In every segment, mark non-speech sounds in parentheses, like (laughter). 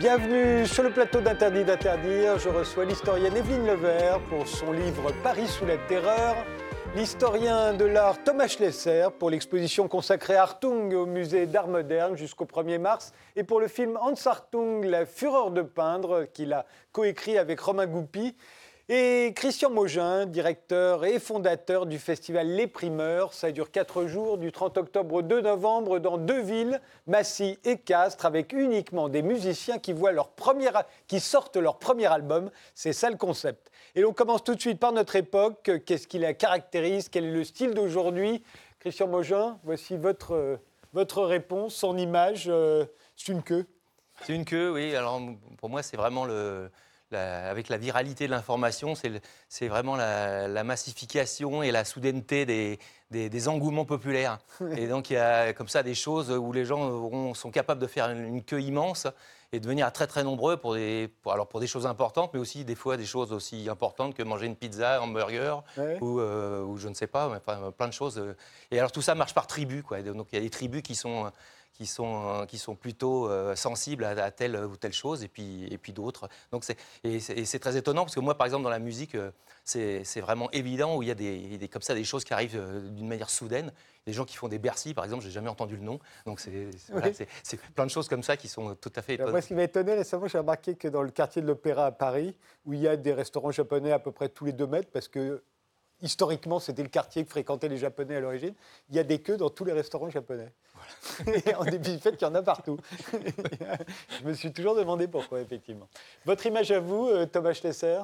Bienvenue sur le plateau d'Interdit d'interdire. Je reçois l'historienne Evelyne Levert pour son livre Paris sous la terreur. L'historien de l'art Thomas Schlesser pour l'exposition consacrée à Hartung au musée d'art moderne jusqu'au 1er mars et pour le film Hans Hartung, La fureur de peindre qu'il a coécrit avec Romain Goupy. Et Christian Mogin, directeur et fondateur du festival Les Primeurs. Ça dure quatre jours, du 30 octobre au 2 novembre, dans deux villes, Massy et Castres, avec uniquement des musiciens qui, voient leur qui sortent leur premier album. C'est ça le concept. Et l'on commence tout de suite par notre époque. Qu'est-ce qui la caractérise? Quel est le style d'aujourd'hui? Christian Mogin, voici votre, votre réponse, son image. Euh, c'est une queue. C'est une queue, oui. Alors pour moi, c'est vraiment le avec la viralité de l'information, c'est vraiment la, massification et la soudaineté des, engouements populaires. Et donc il y a comme ça des choses où les gens sont capables de faire une, queue immense et de venir très très nombreux pour des, alors pour des choses importantes, mais aussi des fois des choses aussi importantes que manger une pizza, un hamburger ou, euh, ou, je ne sais pas, enfin, plein de choses. Et alors tout ça marche par tribu. Quoi. Donc il y a des tribus qui sont qui sont, qui sont plutôt euh, sensibles à, telle ou telle chose, et puis, et puis d'autres. Donc c'est, et c'est, très étonnant, parce que moi, par exemple, dans la musique, euh, c'est, vraiment évident où il y a des, comme ça des choses qui arrivent euh, d'une manière soudaine. Des gens qui font des Bercy, par exemple, j'ai jamais entendu le nom. Donc c'est, c'est, plein de choses comme ça qui sont tout à fait étonnantes. Moi, ce qui m'a étonné récemment, j'ai remarqué que dans le quartier de l'Opéra à Paris, où il y a des restaurants japonais à peu près tous les deux mètres, parce que historiquement, c'était le quartier que fréquentaient les Japonais à l'origine. Il y a des queues dans tous les restaurants japonais. Voilà. (laughs) en dépit du fait qu'il y en a partout. (laughs) Je me suis toujours demandé pourquoi, effectivement. Votre image à vous, euh, Thomas Schlesser?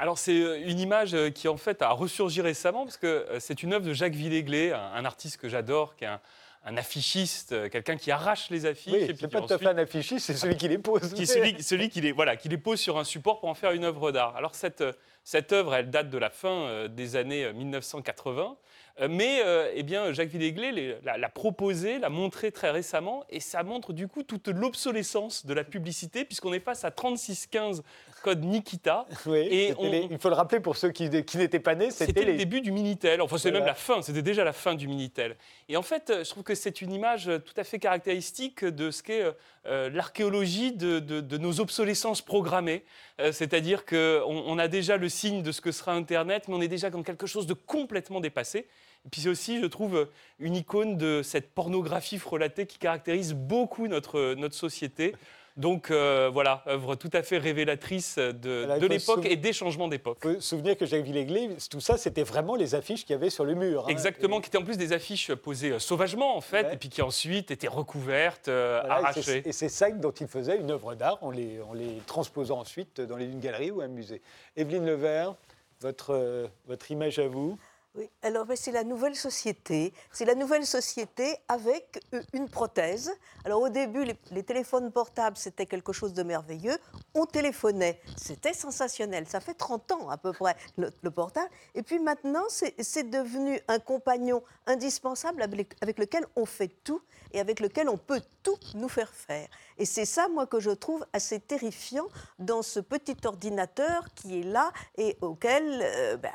Alors c'est euh, une image euh, qui en fait a ressurgi récemment parce que c'est une œuvre de Jacques Villéglet, un, artiste que j'adore, qui est un, affichiste, quelqu'un qui arrache les affiches. Oui, c'est pas tout à fait un affichiste, c'est celui qui les pose. Qui, celui, (laughs) celui qui, les, voilà, qui les pose sur un support pour en faire une œuvre d'art. Alors cette, cette œuvre, elle date de la fin euh, des années 1980. Euh, euh, mais eh bien, Jacques Villéglet l'a proposé, l'a montré très récemment, et ça montre du coup toute l'obsolescence de la publicité, puisqu'on est face à 3615 code Nikita. et il faut le rappeler pour ceux qui, n'étaient pas nés, c'était le début du Minitel. Enfin, c'est même la fin, c'était déjà la fin du Minitel. Et en fait, je trouve que c'est une image tout à fait caractéristique de ce qu'est l'archéologie de, de, nos obsolescences programmées. C'est-à-dire qu'on on a déjà le signe de ce que sera Internet, mais on est déjà dans quelque chose de complètement dépassé. Et puis c'est aussi, je trouve, une icône de cette pornographie frelatée qui caractérise beaucoup notre, notre société. Donc euh, voilà, œuvre tout à fait révélatrice de, de l'époque et des changements d'époque. Se souvenir que Jacques Villéglet, tout ça, c'était vraiment les affiches qu'il y avait sur le mur. Hein. Exactement, qui étaient en plus des affiches posées euh, sauvagement, en fait, et puis qui ensuite étaient recouvertes, euh, arrachées. Et c'est ça dont il faisait une œuvre d'art en les, en les transposant ensuite dans une galerie ou un musée. Evelyne Levert, votre, votre image à vous oui, alors c'est la nouvelle société. C'est la nouvelle société avec euh, une prothèse. Alors au début, les, téléphones portables, c'était quelque chose de merveilleux. On téléphonait, c'était sensationnel. Ça fait 30 ans à peu près, le, portable. Et puis maintenant, c'est devenu un compagnon indispensable avec lequel on fait tout et avec lequel on peut tout nous faire faire. Et c'est ça, moi, que je trouve assez terrifiant dans ce petit ordinateur qui est là et auquel euh, ben,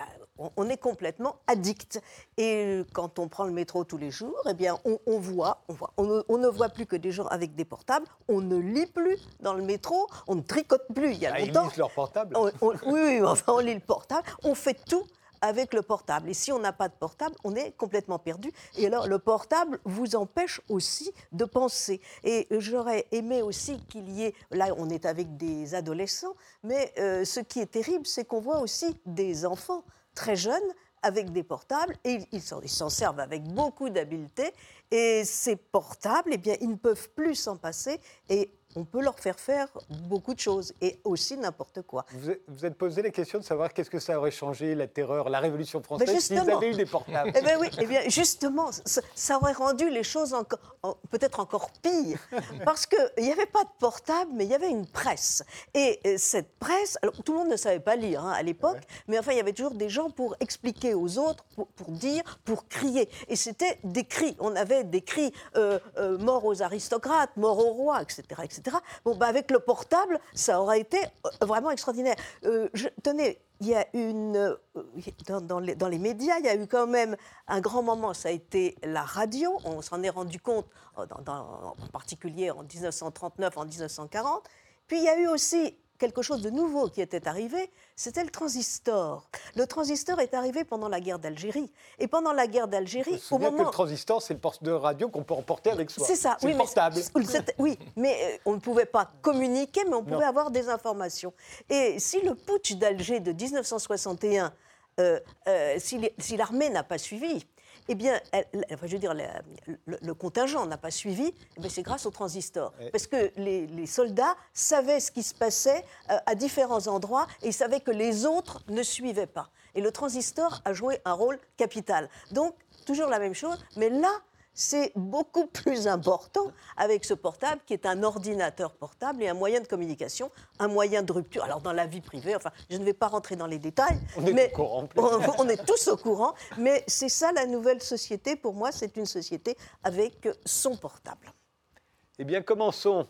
on, est complètement addict. Et quand on prend le métro tous les jours, eh bien, on, voit, on, voit on, ne, voit plus que des gens avec des portables, on ne lit plus dans le métro, on ne tricote plus. Il y a ah, longtemps. Ils lisent leur portable. oui, oui, enfin, on lit le portable, on fait tout avec le portable. Et si on n'a pas de portable, on est complètement perdu. Et alors, le portable vous empêche aussi de penser. Et j'aurais aimé aussi qu'il y ait, là, on est avec des adolescents, mais euh, ce qui est terrible, c'est qu'on voit aussi des enfants très jeunes avec des portables et ils s'en servent avec beaucoup d'habileté. Et ces portables, eh bien, ils ne peuvent plus s'en passer. Et on peut leur faire faire beaucoup de choses et aussi n'importe quoi. Vous vous êtes posé la question de savoir qu'est-ce que ça aurait changé, la terreur, la Révolution française, s'ils avaient eu des portables Eh bien oui, eh bien justement, ça, aurait rendu les choses peut-être encore pire. Parce qu'il n'y avait pas de portable, mais il y avait une presse. Et cette presse, alors tout le monde ne savait pas lire hein, à l'époque, mais enfin il y avait toujours des gens pour expliquer aux autres, pour, dire, pour crier. Et c'était des cris. On avait des cris euh, euh, mort aux aristocrates, mort aux rois, etc. etc. Bon, bah, avec le portable, ça aurait été euh, vraiment extraordinaire. Euh, je, tenez, il y a une. Euh, dans, les, dans, les, médias, il y a eu quand même un grand moment, ça a été la radio. On s'en est rendu compte, en particulier en 1939, en 1940. puis il y a eu aussi quelque chose de nouveau qui était arrivé, c'était le transistor. Le transistor est arrivé pendant la guerre d'Algérie. Et pendant la guerre d'Algérie, au moment... que le transistor, c'est le poste de radio qu'on peut emporter avec soi. C'est ça, oui, portable. oui, mais euh, on ne pouvait pas communiquer, mais on pouvait avoir des informations. Et si le putsch d'Alger de 1961, euh, euh, si l'armée n'a pas suivi, eh bien, je veux dire, le, contingent n'a pas suivi, mais eh c'est grâce au transistor. Parce que les, soldats savaient ce qui se passait euh, à différents endroits et ils savaient que les autres ne suivaient pas. Et le transistor a joué un rôle capital. Donc, toujours la même chose, mais là, c'est beaucoup plus important avec ce portable qui est un ordinateur portable et un moyen de communication, un moyen de rupture. Alors dans la vie privée, enfin, je ne vais pas rentrer dans les détails, on est, mais au courant, on, est tous au courant, mais c'est ça la nouvelle société. Pour moi, c'est une société avec son portable. Eh bien, commençons.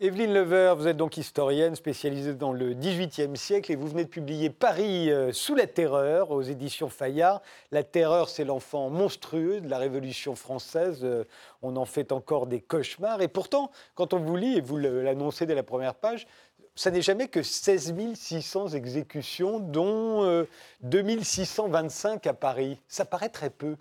Evelyne Lever, vous êtes donc historienne spécialisée dans le XVIIIe siècle et vous venez de publier Paris euh, sous la terreur aux éditions Fayard. La terreur, c'est l'enfant monstrueux de la Révolution française. Euh, on en fait encore des cauchemars. Et pourtant, quand on vous lit, et vous l'annoncez dès la première page, ça n'est jamais que 16 600 exécutions, dont 2625 euh, à Paris. Ça paraît très peu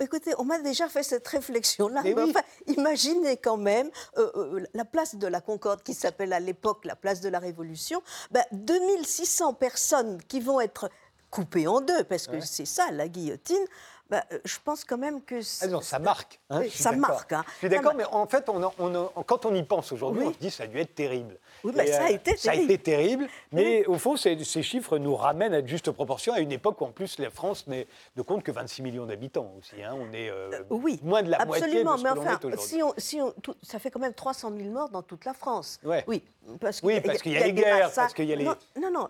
écoutez, on m'a déjà fait cette réflexion-là. enfin, imaginez quand même euh, euh, la place de la Concorde, qui s'appelle à l'époque la place de la Révolution. Ben, 2600 personnes qui vont être coupées en deux, parce que c'est ça la guillotine. Bah, euh, je pense quand même que... Ah non, ça marque. Hein, ça marque. Hein. Je suis d'accord, mais en fait, quand on y pense aujourd'hui, on se dit ça a dû être terrible. Oui, mais ça a été terrible. Ça a été terrible, mais au fond, ces, chiffres nous ramènent à juste proportion à une époque où, en plus, la France n'est de compte que 26 millions d'habitants aussi. Hein. On est euh, oui, moins de la absolument, moitié de ce mais enfin, si on, si ça fait quand même 300 000 morts dans toute la France. Oui, parce qu'il y, a les guerres, parce y a les... Non, non,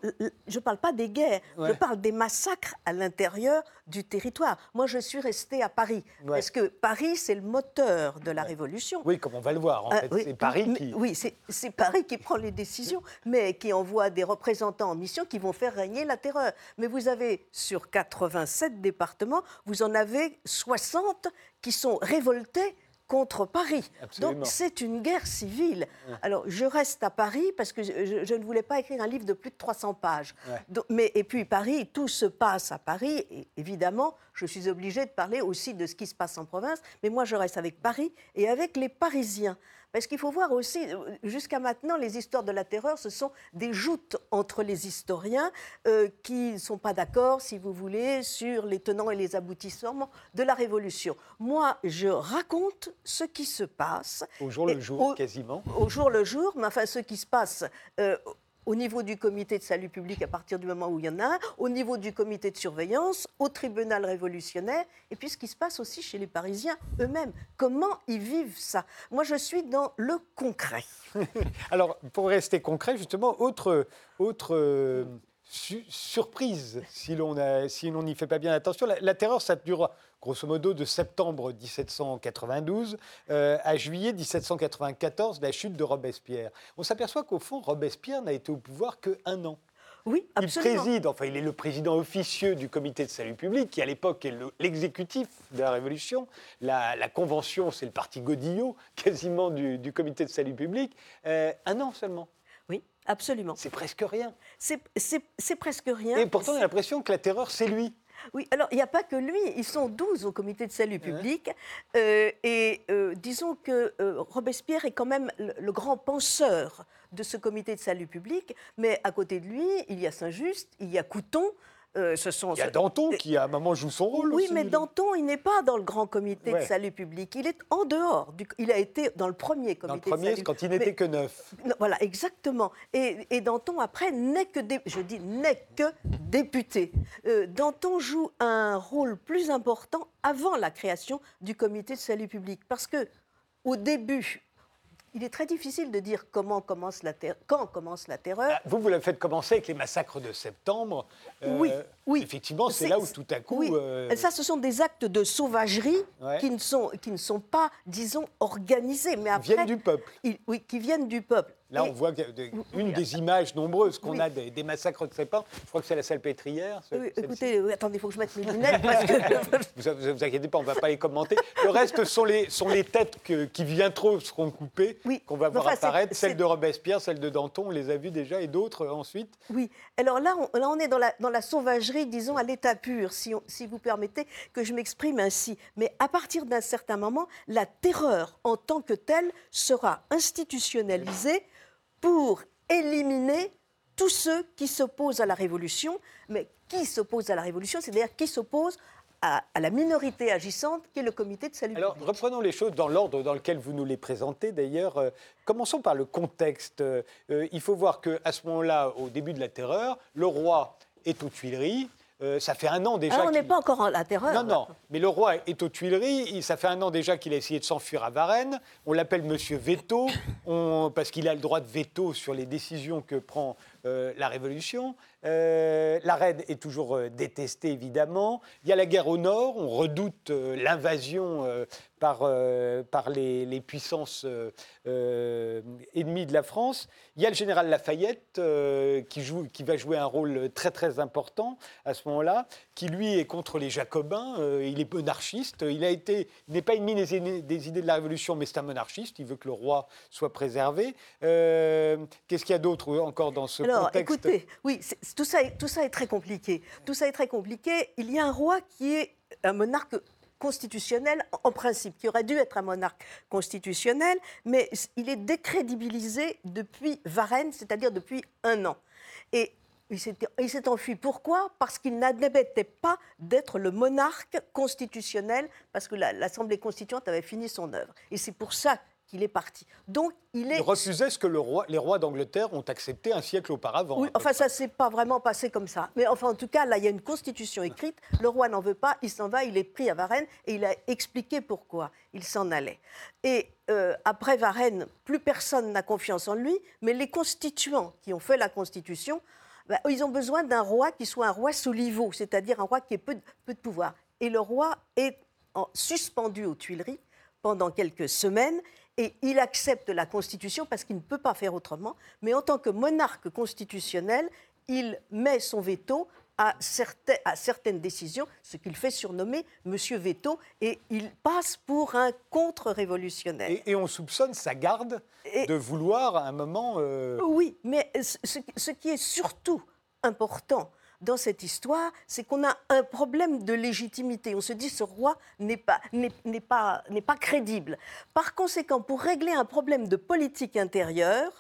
je ne parle pas des guerres, je parle des massacres à l'intérieur du territoire. Moi, je suis restée à Paris, parce que Paris, c'est le moteur de la Révolution. Oui, comme on va le voir, en fait, c'est Paris qui... Oui, c'est Paris qui prend les décisions, mais qui envoie des représentants en mission qui vont faire régner la terreur. Mais vous avez, sur 87 départements, vous en avez 60 qui sont révoltés contre Paris. Donc c'est une guerre civile. Alors je reste à Paris parce que je, ne voulais pas écrire un livre de plus de 300 pages. mais, et puis Paris, tout se passe à Paris. Et évidemment, je suis obligée de parler aussi de ce qui se passe en province. Mais moi, je reste avec Paris et avec les Parisiens. Parce qu'il faut voir aussi, euh, jusqu'à maintenant, les histoires de la terreur, ce sont des joutes entre les historiens euh, qui ne sont pas d'accord, si vous voulez, sur les tenants et les aboutissements de la Révolution. Moi, je raconte ce qui se passe. Au jour le jour, quasiment. Au jour le jour, mais enfin, ce qui se passe. Euh, au niveau du comité de salut public à partir du moment où il y en a un, au niveau du comité de surveillance, au tribunal révolutionnaire, et puis ce qui se passe aussi chez les Parisiens eux-mêmes. Comment ils vivent ça? Moi, je suis dans le concret. (laughs) Alors, pour rester concret, justement, autre, autre surprise, si l'on n'y fait pas bien attention, la, terreur, ça dure grosso modo de septembre 1792 euh, à juillet 1794, la chute de Robespierre. On s'aperçoit qu'au fond, Robespierre n'a été au pouvoir qu'un an. Oui, absolument. Il préside, enfin, il est le président officieux du comité de salut public, qui à l'époque est l'exécutif de la Révolution. La, convention, c'est le parti Godillot, quasiment du, comité de salut public. Euh, un an seulement. Absolument. C'est presque rien. C'est presque rien. Et pourtant, on a l'impression que la terreur, c'est lui. Oui, alors il n'y a pas que lui, ils sont 12 au comité de salut public. Euh, et euh, disons que euh, Robespierre est quand même le, grand penseur de ce comité de salut public, mais à côté de lui, il y a Saint-Just, il y a Couton, euh, il y a Danton qui, à un moment, joue son rôle. Oui, mais Danton, il n'est pas dans le grand comité de salut public. Il est en dehors. il a été dans le premier comité dans le premier, quand il n'était que neuf. Voilà, exactement. Et, Danton, après, n'est que, je dis, n'est que député. Euh, Danton joue un rôle plus important avant la création du comité de salut public. Parce que, au début, il est très difficile de dire comment commence la quand commence la terreur. Ah, vous, vous la faites commencer avec les massacres de septembre. oui, oui. Effectivement, c'est là où tout à coup. Oui. Ça, ce sont des actes de sauvagerie qui, ne sont, qui ne sont pas, disons, organisés. Mais après, viennent du peuple. oui, qui viennent du peuple. Là, on voit une des images nombreuses qu'on a des, massacres de septembre. Je crois que c'est la salle pétrière. oui, écoutez, attendez, il faut que je mette mes lunettes. Parce que... (laughs) vous, vous, inquiétez pas, on ne va pas les commenter. Le reste sont les, sont les têtes qui viennent trop seront coupées, qu'on va voir apparaître. Celle de Robespierre, celle de Danton, on les a vues déjà, et d'autres euh, ensuite. Oui, alors là, on, là, on est dans la, dans la sauvagerie, disons, à l'état pur, si, si vous permettez que je m'exprime ainsi. Mais à partir d'un certain moment, la terreur en tant que telle sera institutionnalisée pour éliminer tous ceux qui s'opposent à la révolution, mais qui s'opposent à la révolution, c'est-à-dire qui s'opposent à, la minorité agissante qui est le comité de salut Alors, reprenons les choses dans l'ordre dans lequel vous nous les présentez. D'ailleurs, euh, commençons par le contexte. Euh, il faut voir qu'à ce moment-là, au début de la terreur, le roi est aux Tuileries. Euh, ça fait un an déjà. Ah, on n'est pas encore en la terreur. Non, non. Mais le roi est aux Tuileries. ça fait un an déjà qu'il a essayé de s'enfuir à Varennes. On l'appelle Monsieur Veto, parce qu'il a le droit de veto sur les décisions que prend euh, la Révolution. Euh, la reine est toujours euh, détestée, évidemment. Il y a la guerre au nord, on redoute l'invasion par, par les, puissances ennemies de la France. Il y a le général Lafayette qui, joue, qui va jouer un rôle très très important à ce moment-là, qui lui est contre les Jacobins, il est monarchiste, il a été, n'est pas ennemi des, des, idées de la Révolution, mais c'est un monarchiste, il veut que le roi soit préservé. Qu'est-ce qu'il y a d'autre encore dans ce alors, écoutez, oui, tout ça, est, tout ça est très compliqué. Tout ça est très compliqué. Il y a un roi qui est un monarque constitutionnel en principe, qui aurait dû être un monarque constitutionnel, mais il est décrédibilisé depuis Varennes, c'est-à-dire depuis un an. Et il s'est enfui. Pourquoi? Parce qu'il n'admettait pas d'être le monarque constitutionnel, parce que l'Assemblée constituante avait fini son œuvre. Et c'est pour ça qu'il est parti. Donc, il est. Il refusait ce que le roi, les rois d'Angleterre ont accepté un siècle auparavant. Oui, enfin, ça s'est pas vraiment passé comme ça. Mais enfin, en tout cas, là, il y a une constitution écrite. Le roi n'en veut pas, il s'en va, il est pris à Varennes et il a expliqué pourquoi il s'en allait. Et euh, après Varennes, plus personne n'a confiance en lui, mais les constituants qui ont fait la constitution, bah, ils ont besoin d'un roi qui soit un roi sous niveau, c'est-à-dire un roi qui ait peu de, peu de pouvoir. Et le roi est en, suspendu aux Tuileries pendant quelques semaines et il accepte la Constitution parce qu'il ne peut pas faire autrement, mais en tant que monarque constitutionnel, il met son veto à, certaines décisions, ce qu'il fait surnommer Monsieur Veto, et il passe pour un contre-révolutionnaire. Et, on soupçonne sa garde de vouloir à un moment... Euh, oui, mais ce, qui est surtout important, dans cette histoire, c'est qu'on a un problème de légitimité. On se dit ce roi n'est pas, n'est, pas, n'est pas crédible. Par conséquent, pour régler un problème de politique intérieure,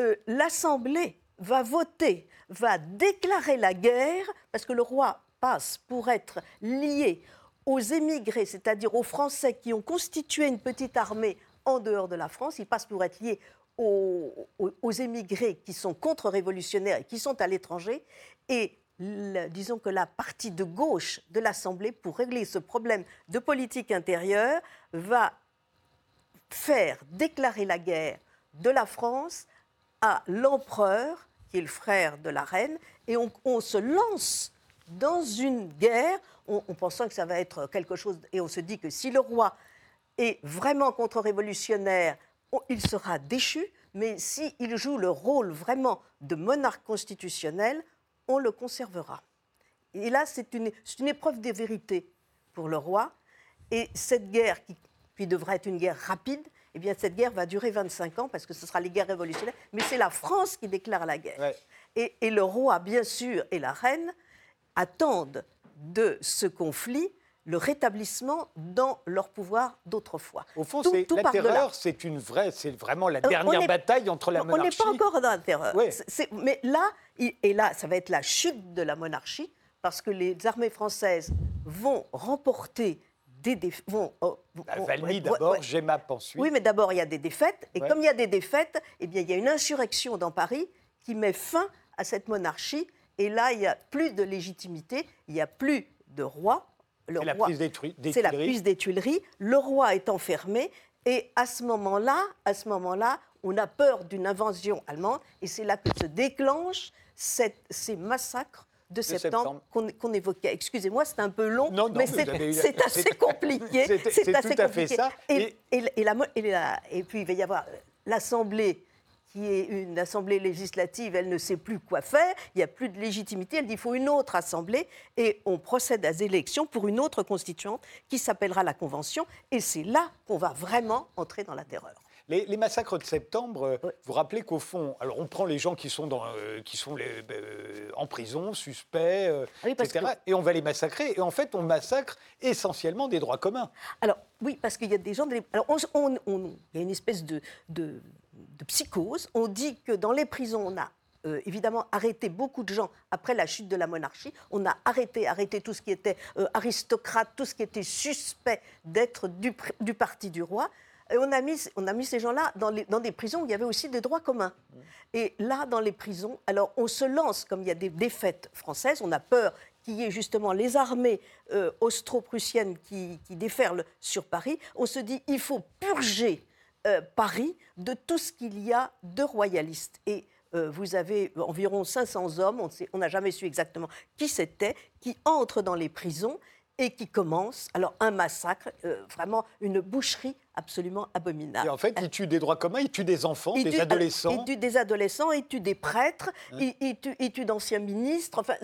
euh, l'Assemblée va voter, va déclarer la guerre, parce que le roi passe pour être lié aux émigrés, c'est-à-dire aux Français qui ont constitué une petite armée en dehors de la France, il passe pour être lié aux, aux, émigrés qui sont contre-révolutionnaires et qui sont à l'étranger. Et disons que la partie de gauche de l'Assemblée, pour régler ce problème de politique intérieure, va faire déclarer la guerre de la France à l'empereur, qui est le frère de la reine, et on, se lance dans une guerre, en pensant que ça va être quelque chose, et on se dit que si le roi est vraiment contre-révolutionnaire, il sera déchu, mais s'il joue le rôle vraiment de monarque constitutionnel, on le conservera. Et là, c'est une, une, épreuve de vérité pour le roi. Et cette guerre, qui, qui devrait être une guerre rapide, eh bien, cette guerre va durer 25 ans parce que ce sera les guerres révolutionnaires. Mais c'est la France qui déclare la guerre. Et, et, le roi, bien sûr, et la reine attendent de ce conflit le rétablissement dans leur pouvoir d'autrefois. Au fond, la terreur, c'est une vraie, c'est vraiment la euh, dernière bataille entre la monarchie. On n'est pas encore dans la terreur. mais là, et là, ça va être la chute de la monarchie parce que les armées françaises vont remporter des défaites. Vont, oh, Valmy d'abord, Gemap ensuite. Oui, mais d'abord, il y a des défaites. Et comme il y a des défaites, eh bien, il y a une insurrection dans Paris qui met fin à cette monarchie. Et là, il n'y a plus de légitimité, il n'y a plus de roi, c'est la prise des, C'est la prise des Tuileries. Le roi est enfermé Et à ce moment-là, à ce moment-là, on a peur d'une invasion allemande, et c'est là que se déclenchent cette- ces massacres de septembre, septembre. qu'on évoquait. Excusez-moi, c'est un peu long, Non, non, mais c'est eu (laughs) assez compliqué. c'est- tout à fait compliqué. ça. Et, et- et la mo- et la- et puis il va y avoir l'Assemblée qui est une assemblée législative, elle ne sait plus quoi faire, il n'y a plus de légitimité, elle dit qu'il faut une autre assemblée, et on procède à des élections pour une autre constituante qui s'appellera la Convention, et c'est là qu'on va vraiment entrer dans la terreur. Les, les massacres de septembre, euh, Ouais. vous rappelez qu'au fond, alors on prend les gens qui sont, dans, euh, qui sont les- euh, en prison, suspects, euh, Ah oui, etc., et on va les massacrer. Et en fait, on massacre essentiellement des droits communs. Alors, oui, parce qu'il y a des gens. des- Alors, on- on- on- il y a une espèce de, de- de psychose. On dit que dans les prisons, on a. euh, évidemment, arrêté beaucoup de gens après la chute de la monarchie. On a arrêté, arrêté tout ce qui était euh, aristocrate, tout ce qui était suspect d'être du, parti du roi. Et on a mis, on a mis ces gens-là dans des prisons où il y avait aussi des droits communs. Et là, dans les prisons, alors on se lance, comme il y a des défaites françaises, on a peur qu'il y ait justement les armées euh, austro-prussiennes qui, qui déferlent sur Paris. On se dit, il faut purger euh, Paris de tout ce qu'il y a de royalistes. Et euh, vous avez environ 500 hommes, on n'a jamais su exactement qui c'était, qui entrent dans les prisons et qui commencent, alors un massacre, euh, vraiment une boucherie absolument abominable. Et en fait, ils tuent des droits communs, ils tuent des enfants, Il des tue- adolescents. Il tue des adolescents, il tue des prêtres, il, il tue, d'anciens ministres. Enfin,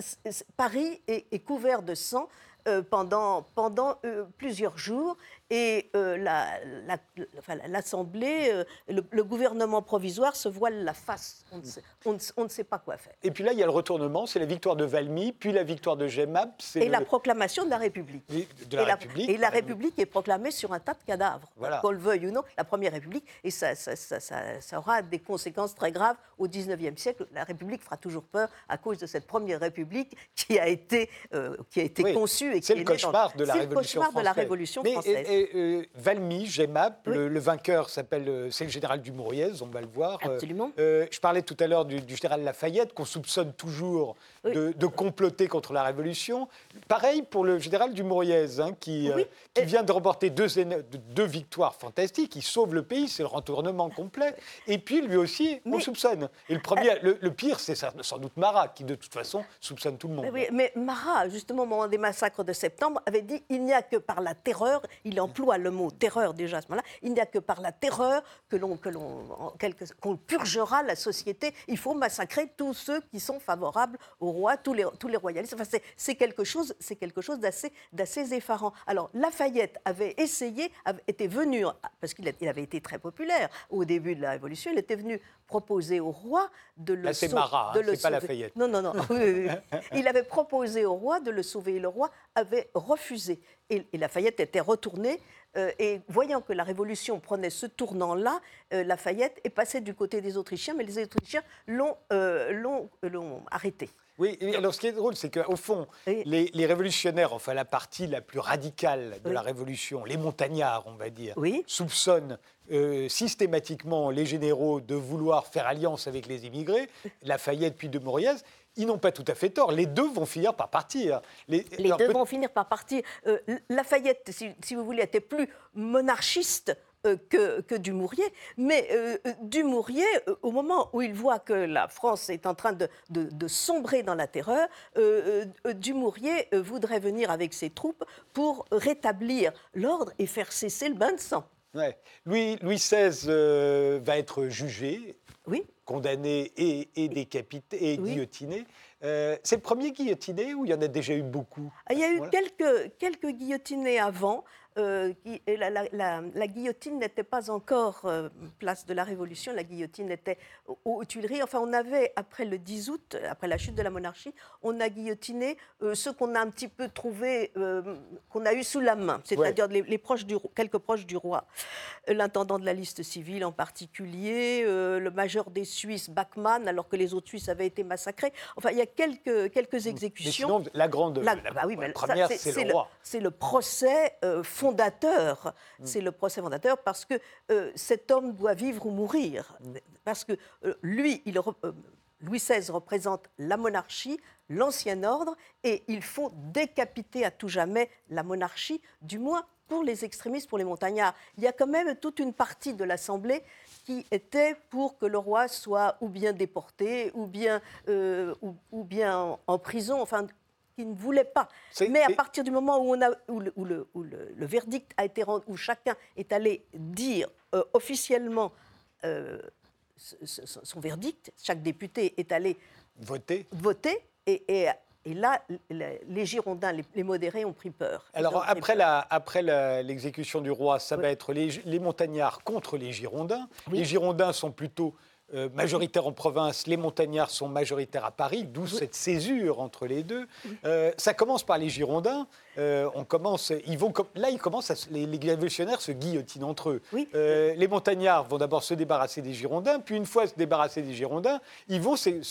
Paris est, est couvert de sang euh, pendant, pendant euh, plusieurs jours. Et euh, la- la- enfin, l'Assemblée, euh, le, le gouvernement provisoire se voile la face. On ne sait, on ne sait- on ne sait pas quoi faire. Et puis là, il y a le retournement, c'est la victoire de Valmy, puis la victoire de Gemap. Et le- la proclamation de la République. de la et, République. et la République est proclamée sur un tas de cadavres, Voilà. qu'on le veuille ou non, la Première République, et ça, ça- ça- ça- ça aura des conséquences très graves au XIXe siècle. La République fera toujours peur à cause de cette Première République qui a été, euh, qui a été Oui, conçue et qui C'est est le dans- cauchemar de la C'est Révolution le cauchemar de la française. Révolution Mais, française. et- euh, Valmy, Gemap, Oui. le, le vainqueur s'appelle, euh, c'est le général Dumouriez, on va le voir. Euh, Absolument. euh, je parlais tout à l'heure du, du général Lafayette, qu'on soupçonne toujours Oui. de, de comploter contre la Révolution. Pareil pour le général Dumouriez, hein, qui, Oui. euh, qui vient de remporter deux, victoires fantastiques. Il sauve le pays, c'est le retournement complet. Et puis lui aussi, on Mais- soupçonne. Et le, premier, le, le pire, c'est sans doute Marat, qui de toute façon soupçonne tout le monde. Mais, oui, mais Marat, justement, au moment des massacres de septembre, avait dit il n'y a que par la terreur, il emploie le mot terreur déjà à ce moment-là, il n'y a que par la terreur que l'on qu'on purgera la société. Il faut massacrer tous ceux qui sont favorables au tous les, tous les royalistes. Enfin, c'est- c'est quelque chose, c'est quelque chose d'assez d'assez effarant. Alors Lafayette avait essayé, avait, était venu parce qu'il il avait été très populaire au début de la Révolution, il était venu proposer au roi de le Là, c'est Marat, hein, c'est pas sauver. Lafayette. Non, non, non. (laughs) Il avait proposé au roi de le sauver et le roi avait refusé. Et, et Lafayette était retourné. euh, et voyant que la Révolution prenait ce tournant-là, euh, Lafayette est passé du côté des Autrichiens, mais les Autrichiens l'ont euh, l'ont- l'ont arrêté. Oui, et alors ce qui est drôle, c'est qu'au fond, Oui. les, les révolutionnaires, enfin la partie la plus radicale de Oui. la révolution, les montagnards, on va dire, Oui. soupçonnent euh, systématiquement les généraux de vouloir faire alliance avec les immigrés, (laughs) Lafayette puis de Mauriez. Ils n'ont pas tout à fait tort. Les deux vont finir par partir. Les, deux peut- vont finir par partir. Euh, Lafayette, si, si vous voulez, était plus monarchiste que, que Dumouriez. Mais euh, euh, Dumouriez, euh, au moment où il voit que la France est en train de, de- de sombrer dans la terreur, euh, euh, Dumouriez euh, voudrait venir avec ses troupes pour rétablir l'ordre et faire cesser le bain de sang. Ouais. Louis, Louis XVI euh, va être jugé, Oui, condamné et, et décapité et Oui. guillotiné. Euh, c'est le premier guillotiné ou il y en a déjà eu beaucoup Ah, Il y a eu quelques, quelques guillotinés avant. Euh, qui- et la, la- la- la guillotine n'était pas encore euh, place de la Révolution, la guillotine était aux, aux Tuileries. Enfin, on avait, après le 10 août, après la chute de la monarchie, on a guillotiné euh, ceux qu'on a un petit peu trouvés, qu'on a eu sous la main, c'est-à-dire les, les proches du, ro- quelques proches du roi. L'intendant de la liste civile en particulier, le major des Suisses, Bachmann, alors que les autres Suisses avaient été massacrés. Enfin, il y a quelques, quelques Mais exécutions. sinon, la grande bah oui, première, c'est le roi. C'est le procès euh, fondateur. Mm. C'est le procès fondateur parce que euh, cet homme doit vivre ou mourir. Mm. Parce que euh, lui, il euh, Louis XVI représente la monarchie, l'ancien ordre, et il faut décapiter à tout jamais la monarchie, du moins pour les extrémistes, pour les montagnards. Il y a quand même toute une partie de l'Assemblée qui était pour que le roi soit ou bien déporté, ou bien, euh, ou, bien en, prison, enfin, qui ne voulait pas. Mais à partir du moment où, on a, où, le, le, verdict a été rendu, où chacun est allé dire euh, officiellement euh, son verdict, chaque député est allé voter, voter et, et là, les Girondins, les, modérés ont pris peur. Alors après, après l'exécution du roi, ça va être les, les, montagnards contre les Girondins. Les Girondins sont plutôt euh, majoritaires en province, les montagnards sont majoritaires à Paris, d'où cette césure entre les deux. Euh, ça commence par les Girondins. Euh, on commence, ils vont, là, ils commencent les, révolutionnaires se guillotinent entre eux. les montagnards vont d'abord se débarrasser des Girondins, puis une fois se débarrasser des Girondins, ils vont se,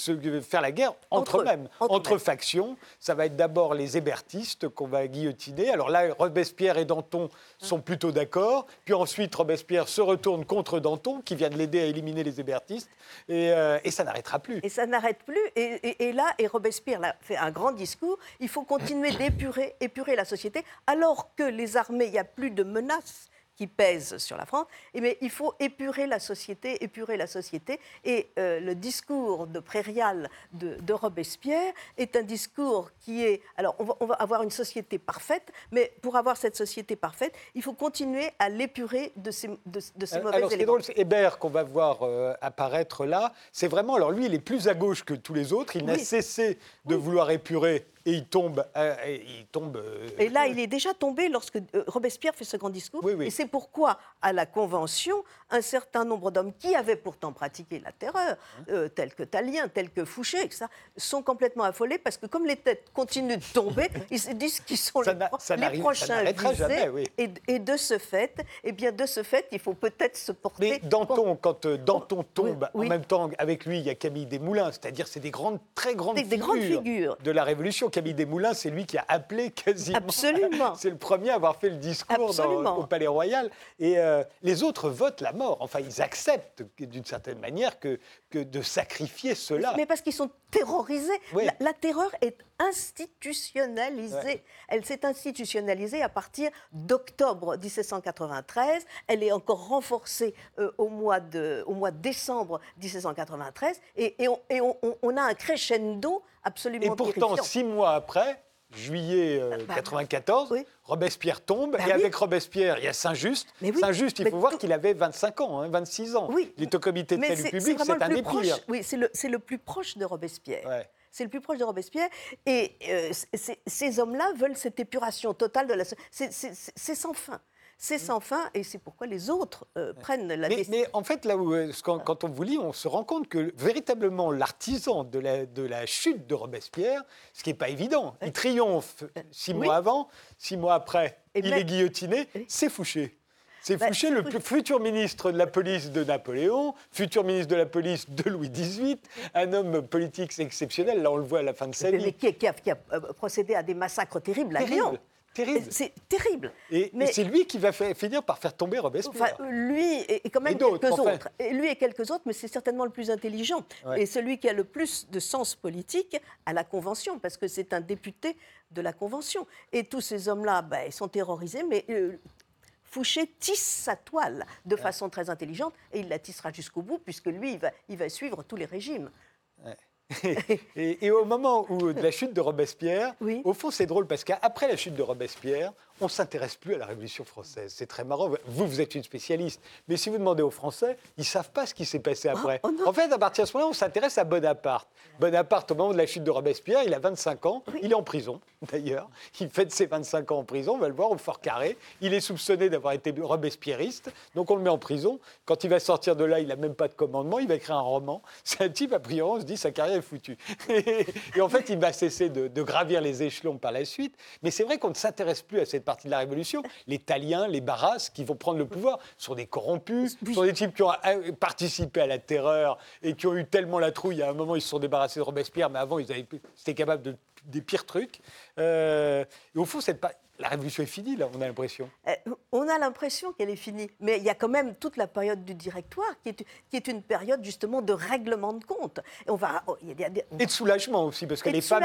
faire la guerre entre, eux-mêmes, entre, factions. Ça va être d'abord les hébertistes qu'on va guillotiner. Alors là, Robespierre et Danton sont plutôt d'accord. Puis ensuite, Robespierre se retourne contre Danton, qui vient de l'aider à éliminer les hébertistes. Euh, et, ça n'arrêtera plus. Et ça n'arrête plus. Et, là, et Robespierre fait un grand discours, il faut continuer d'épurer épurer la société, alors que les armées, il n'y a plus de menaces qui pèsent sur la France, et eh il faut épurer la société, épurer la société. Et euh, le discours de Prairial de, Robespierre est un discours qui est... Alors, on va, avoir une société parfaite, mais pour avoir cette société parfaite, il faut continuer à l'épurer de ces, de, ces mauvais alors, ce qui est drôle, Hébert qu'on va voir euh, apparaître là. C'est vraiment... Alors, lui, il est plus à gauche que tous les autres. Il n'a cessé de vouloir épurer et il tombe. Euh, et, il tombe euh, et là, il est déjà tombé lorsque euh, Robespierre fait ce grand discours. Et c'est pourquoi, à la Convention, un certain nombre d'hommes qui avaient pourtant pratiqué la terreur, hein tels que Talien, tels que Fouché, etc., sont complètement affolés parce que comme les têtes continuent de tomber, (laughs) ils se disent qu'ils sont les, prochains visés. et, de ce fait, eh bien, de ce fait, il faut peut-être se porter. Mais Danton, quand Danton tombe, en même temps avec lui, il y a Camille Desmoulins, c'est-à-dire c'est des grandes, très grandes, des, grandes figures de la Révolution Camille Desmoulins, c'est lui qui a appelé quasiment. Absolument. (laughs) c'est le premier à avoir fait le discours au Palais Royal. Et euh, les autres votent la mort. Enfin, ils acceptent d'une certaine manière que, que de sacrifier cela. Mais parce qu'ils sont terrorisés. La, terreur est institutionnalisée. Elle s'est institutionnalisée à partir d'octobre 1793. Elle est encore renforcée euh, au, mois de, au mois de décembre 1793. Et, et, on, et on, on, a un crescendo absolument Et pourtant, six mois après, juillet 1994, euh, bah, Robespierre tombe, bah et avec Robespierre, il y a Saint-Just. Saint-Just, il faut voir qu'il avait 25 ans, 26 hein, ans. Il est au comité de salut public, c'est un des pires. Oui, c'est le, le, plus proche de Robespierre. C'est le plus proche de Robespierre. Et euh, ces hommes-là veulent cette épuration totale de la... C'est sans fin c'est sans fin et c'est pourquoi les autres euh, prennent la mais, décision. Mais en fait, là où, euh, quand, on vous lit, on se rend compte que véritablement l'artisan de la, de la chute de Robespierre, ce qui n'est pas évident, il triomphe six mois avant, six mois après, il est guillotiné, c'est Fouché. C'est bah, Fouché, le futur ministre de la police de Napoléon, futur ministre de la police de Louis XVIII, un homme politique exceptionnel, là on le voit à la fin de sa vie. Qui a, qui a, euh, procédé à des massacres terribles à Lyon. C'est terrible. Et, c'est lui qui va finir par faire tomber Robespierre. Enfin, lui et, quand même quelques autres. Et lui et quelques autres, mais c'est certainement le plus intelligent. Et celui qui a le plus de sens politique à la Convention, parce que c'est un député de la Convention. Et tous ces hommes-là, ben, ils sont terrorisés, mais euh, Fouché tisse sa toile de façon très intelligente et il la tissera jusqu'au bout, puisque lui, il va, il va suivre tous les régimes. Et, au moment où, de la chute de Robespierre, au fond, c'est drôle parce qu'après la chute de Robespierre, on ne s'intéresse plus à la Révolution française. C'est très marrant. Vous, vous êtes une spécialiste. Mais si vous demandez aux Français, ils ne savent pas ce qui s'est passé oh, après. Oh en fait, à partir de ce moment-là, on s'intéresse à Bonaparte. Bonaparte, au moment de la chute de Robespierre, il a 25 ans. Il est en prison, (laughs) d'ailleurs. Il fête ses 25 ans en prison. On va le voir au Fort Carré. Il est soupçonné d'avoir été robespierriste. Donc on le met en prison. Quand il va sortir de là, il n'a même pas de commandement. Il va écrire un roman. (laughs) C'est un type, a priori, on se dit, sa carrière est foutue. (laughs) Et en fait, il va cesser de, de gravir les échelons par la suite. Mais c'est vrai qu'on ne s'intéresse plus à cette partie de la Révolution, (laughs) les Taliens, les Barras, qui vont prendre le pouvoir, sont des corrompus, sont des types qui ont euh, participé à la terreur et qui ont eu tellement la trouille. À un moment, ils se sont débarrassés de Robespierre, mais avant, ils étaient capables de des pires trucs. Euh, et au fond, cette la révolution est finie, là, on a l'impression. Euh, On a l'impression qu'elle est finie, mais il y a quand même toute la période du directoire qui est, qui est une période justement de règlement de compte. Et on va, oh, y a des- Et de soulagement aussi, parce que les femmes,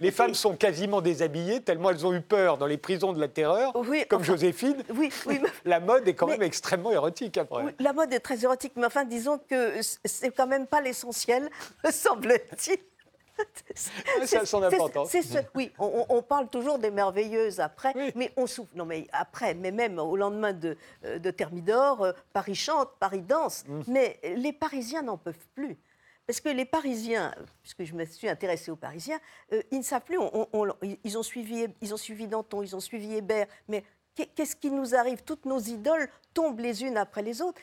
les femmes sont quasiment déshabillées, tellement elles ont eu peur dans les prisons de la terreur, Oui, comme enfin, Joséphine. oui, oui, mais- (laughs) La mode est quand Mais- même extrêmement érotique après. oui, la mode est très érotique, mais enfin, disons que c'est quand même pas l'essentiel, (laughs) me semble-t-il. Ah, a son C'est- importance. c'est ce- oui, on, parle toujours des merveilleuses après, Oui. mais on souffle. Non, mais après, mais même au lendemain de, euh, de Thermidor, euh, Paris chante, Paris danse. Mm. Mais les Parisiens n'en peuvent plus. Parce que les Parisiens, puisque je me suis intéressée aux Parisiens, euh, ils ne savent plus. on- on- on- ils, ont suivi, ils ont suivi Danton, ils ont suivi Hébert. Mais qu'est- qu'est-ce qui nous arrive? Toutes nos idoles tombent les unes après les autres.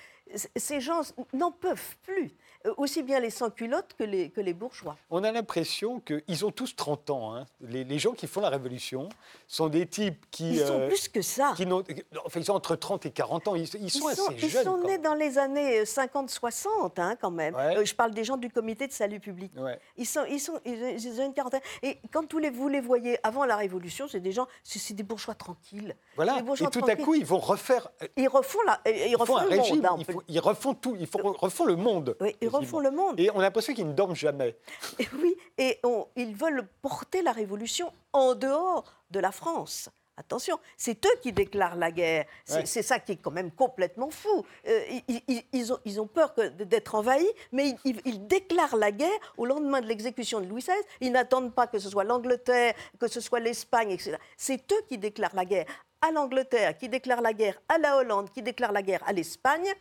Ces gens n'en peuvent plus. Euh, Aussi bien les sans-culottes que les, que les bourgeois. On a l'impression qu'ils ont tous 30 ans. hein. Les, les gens qui font la révolution sont des types qui... Ils sont euh, plus que ça. qui n'ont- enfin, ils ont entre 30 et 40 ans. Ils, ils sont ils assez sont, ils jeunes. sont quand nés dans les années 50-60, hein, quand même. Ouais. Euh, je parle des gens du comité de salut public. Ouais. Ils, sont, ils, sont, ils, ils ont une quarantaine. Et quand tous les, vous les voyez avant la Révolution, c'est des gens, c'est des bourgeois tranquilles. Voilà. Bourgeois Et tout à coup, ils vont refaire... euh, Ils refont, la, ils Ils font refont un le régime, monde. hein, ils, peut- ils refont tout, ils font- refont le monde. Oui, ils. Refont le monde. Et on a l'impression qu'ils ne dorment jamais. (laughs) Et oui, et on- ils veulent porter la Révolution en dehors de la France. Attention, c'est eux qui déclarent la guerre. C'est Ouais. ça qui est quand même complètement fou. Euh, ils, ils- ils ont, ils ont peur d'être envahis, mais ils, déclarent la guerre au lendemain de l'exécution de Louis XVI. Ils n'attendent pas que ce soit l'Angleterre, que ce soit l'Espagne, etc. C'est eux qui déclarent la guerre à l'Angleterre, qui déclarent la guerre à la Hollande, qui déclarent la guerre à l'Espagne.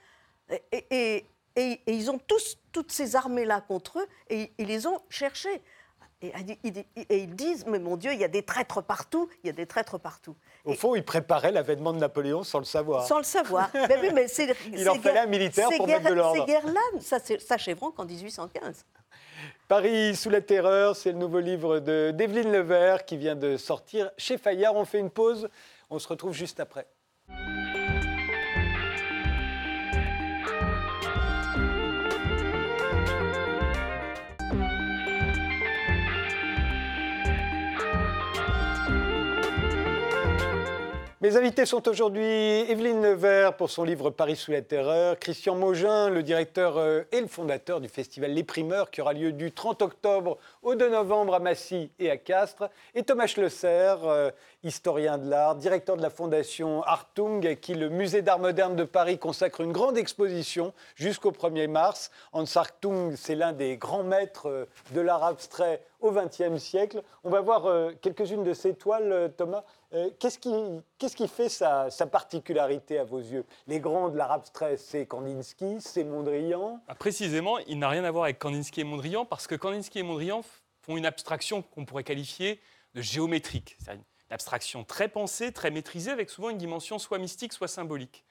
Et, et- et- et ils ont tous toutes ces armées-là contre eux et ils les ont cherchées. Et, ils- et ils disent, mais mon Dieu, il y a des traîtres partout, il y a des traîtres partout. Au fond, ils préparaient l'avènement de Napoléon sans le savoir. Sans le savoir. (laughs) Ben oui, mais c'est- Il en fallait un militaire pour mettre de l'ordre. Ces guerres-là, ça s'achèveront qu'en 1815. Paris sous la terreur, c'est le nouveau livre de d'Evelyne Levert qui vient de sortir chez Fayard. On fait une pause, on se retrouve juste après. Mes invités sont aujourd'hui Evelyne Levert pour son livre Paris sous la terreur, Christian Maugin, le directeur euh, et le fondateur du festival Les Primeurs qui aura lieu du 30 octobre au 2 novembre à Massy et à Castres, et Thomas Schlesser, euh, historien de l'art, directeur de la fondation Artung, à qui le musée d'art moderne de Paris consacre une grande exposition jusqu'au 1er mars. Hans Artung, c'est l'un des grands maîtres euh, de l'art abstrait au XXe siècle. On va voir quelques-unes de ces toiles, Thomas. Euh, Qu'est-ce qui, qu'est-ce qui fait sa, sa particularité à vos yeux? Les grands de l'art abstrait, c'est Kandinsky, c'est Mondrian. Ah, Précisément, il n'a rien à voir avec Kandinsky et Mondrian parce que Kandinsky et Mondrian font une abstraction qu'on pourrait qualifier de géométrique. C'est-à-dire une abstraction très pensée, très maîtrisée, avec souvent une dimension soit mystique, soit symbolique.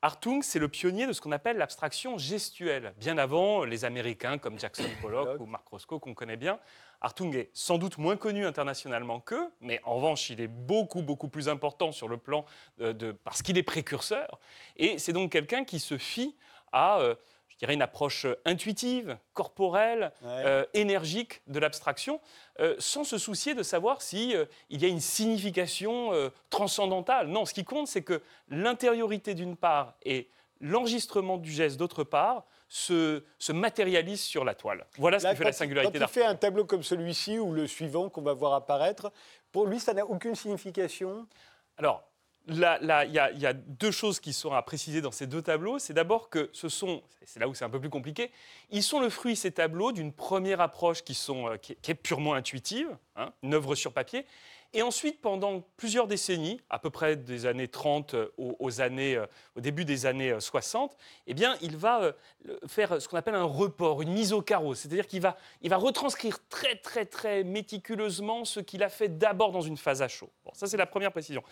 Hartung, c'est le pionnier de ce qu'on appelle l'abstraction gestuelle, bien avant les Américains comme Jackson (coughs) Pollock ou Marc Roscoe qu'on connaît bien. Hartung est sans doute moins connu internationalement qu'eux, mais en revanche, il est beaucoup, beaucoup plus important sur le plan euh, de... parce qu'il est précurseur. Et c'est donc quelqu'un qui se fie à, euh, je dirais, une approche intuitive, corporelle, Ouais. euh, énergique de l'abstraction, euh, sans se soucier de savoir si euh, il y a une signification euh, transcendantale. Non, ce qui compte, c'est que l'intériorité d'une part et l'enregistrement du geste d'autre part se, se matérialisent sur la toile. Voilà ce Là, qui fait la quand singularité Quand il d'Artung. fait un tableau comme celui-ci ou le suivant qu'on va voir apparaître, pour lui, ça n'a aucune signification? Alors, il y, a- deux choses qui sont à préciser dans ces deux tableaux. C'est d'abord que ce sont, c'est là où c'est un peu plus compliqué, ils sont le fruit, ces tableaux, d'une première approche qui, sont, euh, est- purement intuitive, hein, une œuvre sur papier. Et ensuite, pendant plusieurs décennies, à peu près des années 30 euh, aux, années, euh, au début des années euh, 60, eh bien, il va faire ce qu'on appelle un report, une mise au carreau. C'est-à-dire qu'il va, il va retranscrire très, très, très méticuleusement ce qu'il a fait d'abord dans une phase à chaud. Bon, ça, c'est la première précision.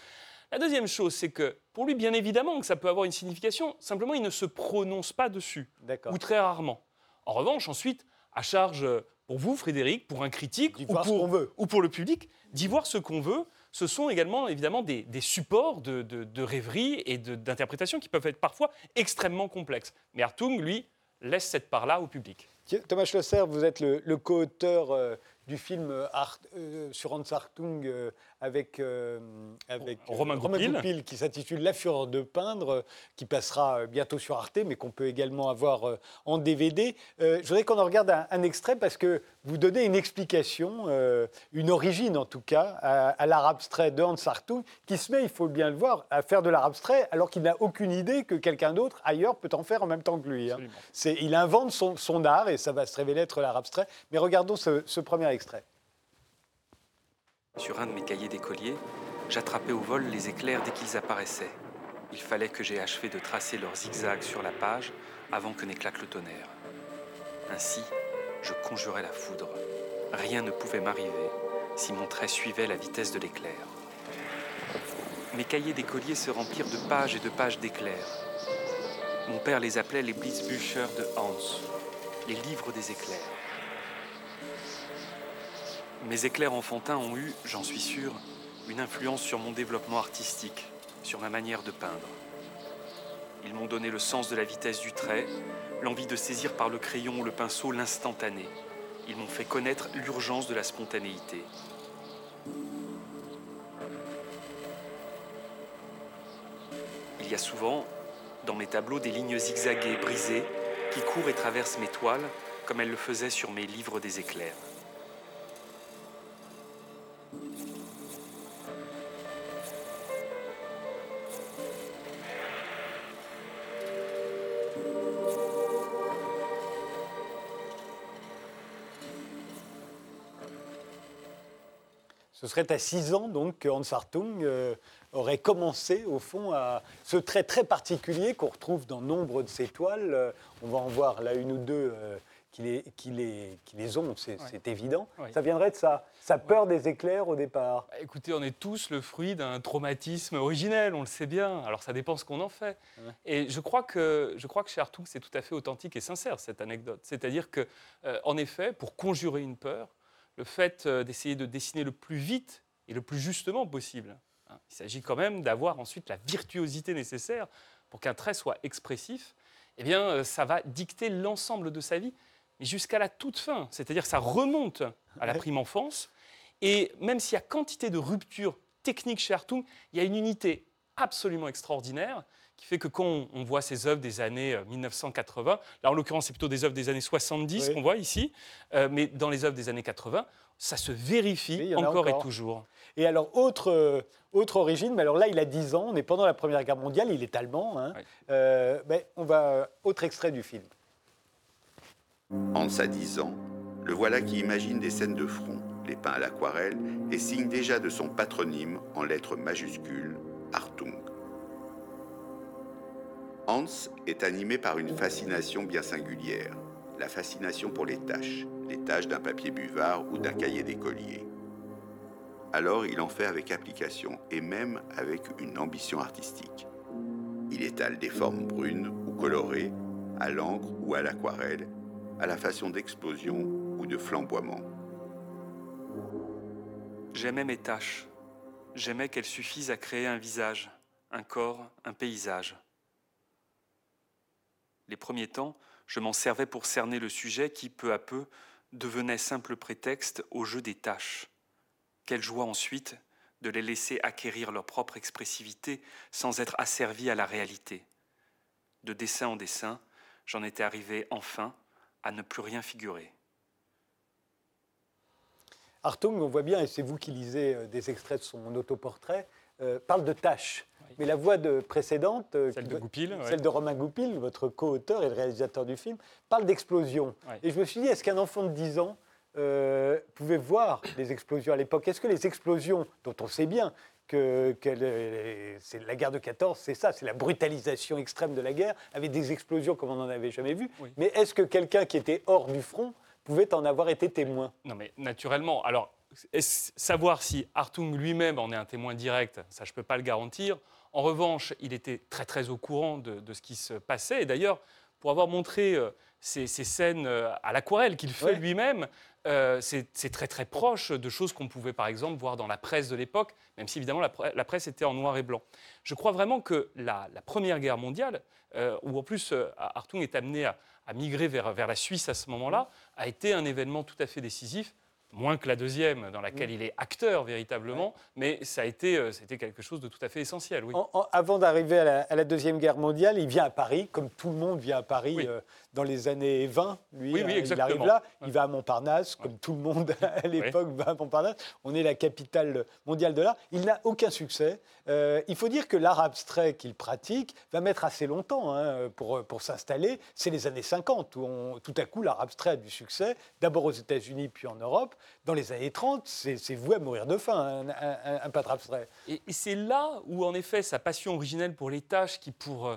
La deuxième chose, c'est que pour lui, bien évidemment que ça peut avoir une signification, simplement, il ne se prononce pas dessus, ou très rarement. En revanche, ensuite, à charge euh, pour vous, Frédéric, pour un critique, ou pour, qu'on veut. ou pour le public, d'y voir ce qu'on veut. Ce sont également évidemment des, des supports de, de- de rêverie et d'interprétation qui peuvent être parfois extrêmement complexes. Mais Hartung, lui, laisse cette part-là au public. Thomas Schlosser, vous êtes le, le co-auteur euh, du film Art, sur Hans Hartung avec, avec Romain Goupil. qui s'intitule La fureur de peindre, qui passera bientôt sur Arte, mais qu'on peut également avoir en DVD. je voudrais qu'on en regarde un, extrait parce que vous donnez une explication, une origine en tout cas, à, à l'art abstrait de Hans Hartung, qui se met, il faut bien le voir, à faire de l'art abstrait alors qu'il n'a aucune idée que quelqu'un d'autre ailleurs peut en faire en même temps que lui. Hein. Il invente son, art et ça va se révéler être l'art abstrait. Mais regardons ce, premier extrait. Sur un de mes cahiers d'écolier, j'attrapais au vol les éclairs dès qu'ils apparaissaient. Il fallait que j'aie achevé de tracer leurs zigzags sur la page avant que n'éclate le tonnerre. Ainsi, je conjurais la foudre. Rien ne pouvait m'arriver si mon trait suivait la vitesse de l'éclair. Mes cahiers d'écolier se remplirent de pages et de pages d'éclairs. Mon père les appelait les Blitzbücher de Hans, les livres des éclairs. Mes éclairs enfantins ont eu, j'en suis sûr, une influence sur mon développement artistique, sur ma manière de peindre. Ils m'ont donné le sens de la vitesse du trait, l'envie de saisir par le crayon ou le pinceau l'instantané. Ils m'ont fait connaître l'urgence de la spontanéité. Il y a souvent, dans mes tableaux des lignes zigzaguées, brisées, qui courent et traversent mes toiles, comme elles le faisaient sur mes livres des éclairs. Ce serait à 6 ans donc que Hans Hartung euh, aurait commencé au fond à ce trait très particulier qu'on retrouve dans nombre de ses toiles. Euh, on va en voir là une ou deux euh, qui, les, qui, les, qui, les, ont, c'est évident. Ça viendrait de ça, sa peur des éclairs au départ. Bah, écoutez, on est tous le fruit d'un traumatisme originel, on le sait bien. Alors ça dépend ce qu'on en fait. Et je crois que, je crois que chez Hartung, c'est tout à fait authentique et sincère cette anecdote. C'est-à-dire que, en effet, pour conjurer une peur, le fait euh, d'essayer de dessiner le plus vite et le plus justement possible. Hein. Il s'agit quand même d'avoir ensuite la virtuosité nécessaire pour qu'un trait soit expressif. Eh bien, euh, ça va dicter l'ensemble de sa vie, mais jusqu'à la toute fin. C'est-à-dire que ça remonte à la prime enfance. Et même s'il y a quantité de ruptures techniques chez Hartung, il y a une unité absolument extraordinaire qui fait que quand on, voit ces œuvres des années 1980, euh, là en l'occurrence c'est plutôt des œuvres des années 70 qu'on voit ici, euh, mais dans les œuvres des années 80, ça se vérifie encore, et toujours. Et alors, autre, euh, autre origine, mais alors là, il a 10 ans, on est pendant la Première Guerre mondiale, il est allemand. Hein. mais on va. Autre extrait du film. Hans a 10 ans, le voilà qui imagine des scènes de front, les peint à l'aquarelle et signe déjà de son patronyme en lettres majuscules, Hartung. Hans est animé par une fascination bien singulière, la fascination pour les tâches, les tâches d'un papier buvard ou d'un cahier d'écolier. Alors il en fait avec application et même avec une ambition artistique. Il étale des formes brunes ou colorées, à l'encre ou à l'aquarelle, à la façon d'explosion ou de flamboiement. J'aimais mes tâches. J'aimais qu'elles suffisent à créer un visage, un corps, un paysage. Les premiers temps, je m'en servais pour cerner le sujet qui, peu à peu, devenait simple prétexte au jeu des tâches. Quelle joie ensuite de les laisser acquérir leur propre expressivité sans être asservis à la réalité. De dessin en dessin, j'en étais arrivé enfin à ne plus rien figurer. Hartung, on voit bien, et c'est vous qui lisez euh, des extraits de son autoportrait, euh, parle de tâches. Mais la voix de précédente, euh, celle de Goupil, celle de Romain Goupil, votre co-auteur et le réalisateur du film, parle d'explosion. Et je me suis dit, est-ce qu'un enfant de 10 ans euh, pouvait voir des explosions à l'époque? Est-ce que les explosions, dont on sait bien que, c'est la guerre de 14, c'est ça, c'est la brutalisation extrême de la guerre, avec des explosions comme on n'en avait jamais vu. Mais est-ce que quelqu'un qui était hors du front pouvait en avoir été témoin? Non, mais naturellement. Alors, savoir si Hartung lui-même en est un témoin direct, ça je ne peux pas le garantir. En revanche, il était très très au courant de, ce qui se passait. Et d'ailleurs, pour avoir montré euh, ces, scènes euh, à l'aquarelle qu'il fait lui-même, euh, c'est très très proche de choses qu'on pouvait par exemple voir dans la presse de l'époque, même si évidemment la, presse était en noir et blanc. Je crois vraiment que la, Première Guerre mondiale, où en plus Hartung est amené à, migrer vers, vers, la Suisse à ce moment-là, a été un événement tout à fait décisif moins que la deuxième, dans laquelle il est acteur véritablement, mais ça a, été, euh, quelque chose de tout à fait essentiel. Oui. avant d'arriver à, la Deuxième Guerre mondiale, il vient à Paris, comme tout le monde vient à Paris euh, dans les années 20. Lui, oui, euh, il arrive là, il va à Montparnasse, comme tout le monde (laughs) à l'époque va à Montparnasse. On est la capitale mondiale de l'art. Il n'a aucun succès. il faut dire que l'art abstrait qu'il pratique va mettre assez longtemps hein, pour, pour s'installer. C'est les années 50 où tout à coup l'art abstrait a du succès, d'abord aux États-Unis puis en Europe dans les années 30, c'est voué à mourir de faim, un, peintre abstrait. Et, c'est là où, en effet, sa passion originelle pour les tâches, qui pour euh,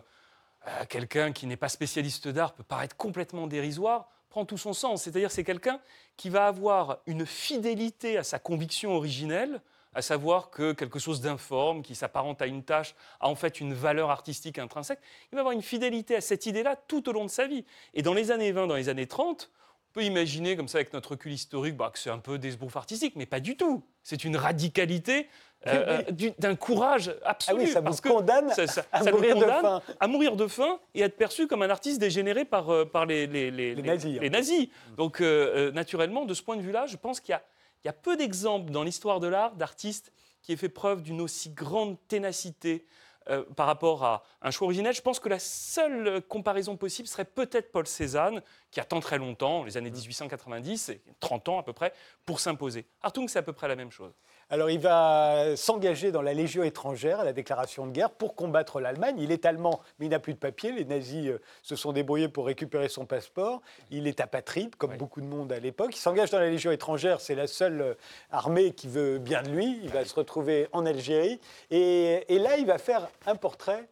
euh, quelqu'un qui n'est pas spécialiste d'art peut paraître complètement dérisoire, prend tout son sens. C'est-à-dire c'est quelqu'un qui va avoir une fidélité à sa conviction originelle, à savoir que quelque chose d'informe, qui s'apparente à une tâche, a en fait une valeur artistique intrinsèque. Il va avoir une fidélité à cette idée-là tout au long de sa vie. Et dans les années 20, dans les années 30, on peut imaginer, comme ça, avec notre recul historique, bah, que c'est un peu des artistique, mais pas du tout. C'est une radicalité euh, euh, d'un courage absolu. Ah oui, ça parce condamne à, mourir de faim. à mourir de faim et être perçu comme un artiste dégénéré par, euh, par les, les, les, les nazis. Donc, naturellement, de ce point de vue-là, je pense qu'il y, y, a peu d'exemples dans l'histoire de l'art d'artistes qui aient fait preuve d'une aussi grande ténacité, euh, par rapport à un choix originel, je pense que la seule comparaison possible serait peut-être Paul Cézanne, qui attend très longtemps, les années 1890, 30 ans à peu près, pour s'imposer. Hartung, c'est à peu près la même chose. Alors il va s'engager dans la Légion étrangère, à la déclaration de guerre, pour combattre l'Allemagne. Il est allemand, mais il n'a plus de papier. Les nazis euh, se sont débrouillés pour récupérer son passeport. Il est apatride, comme beaucoup de monde à l'époque. Il s'engage dans la Légion étrangère, c'est la seule euh, armée qui veut bien de lui. Il va se retrouver en Algérie. Et, là, il va faire un portrait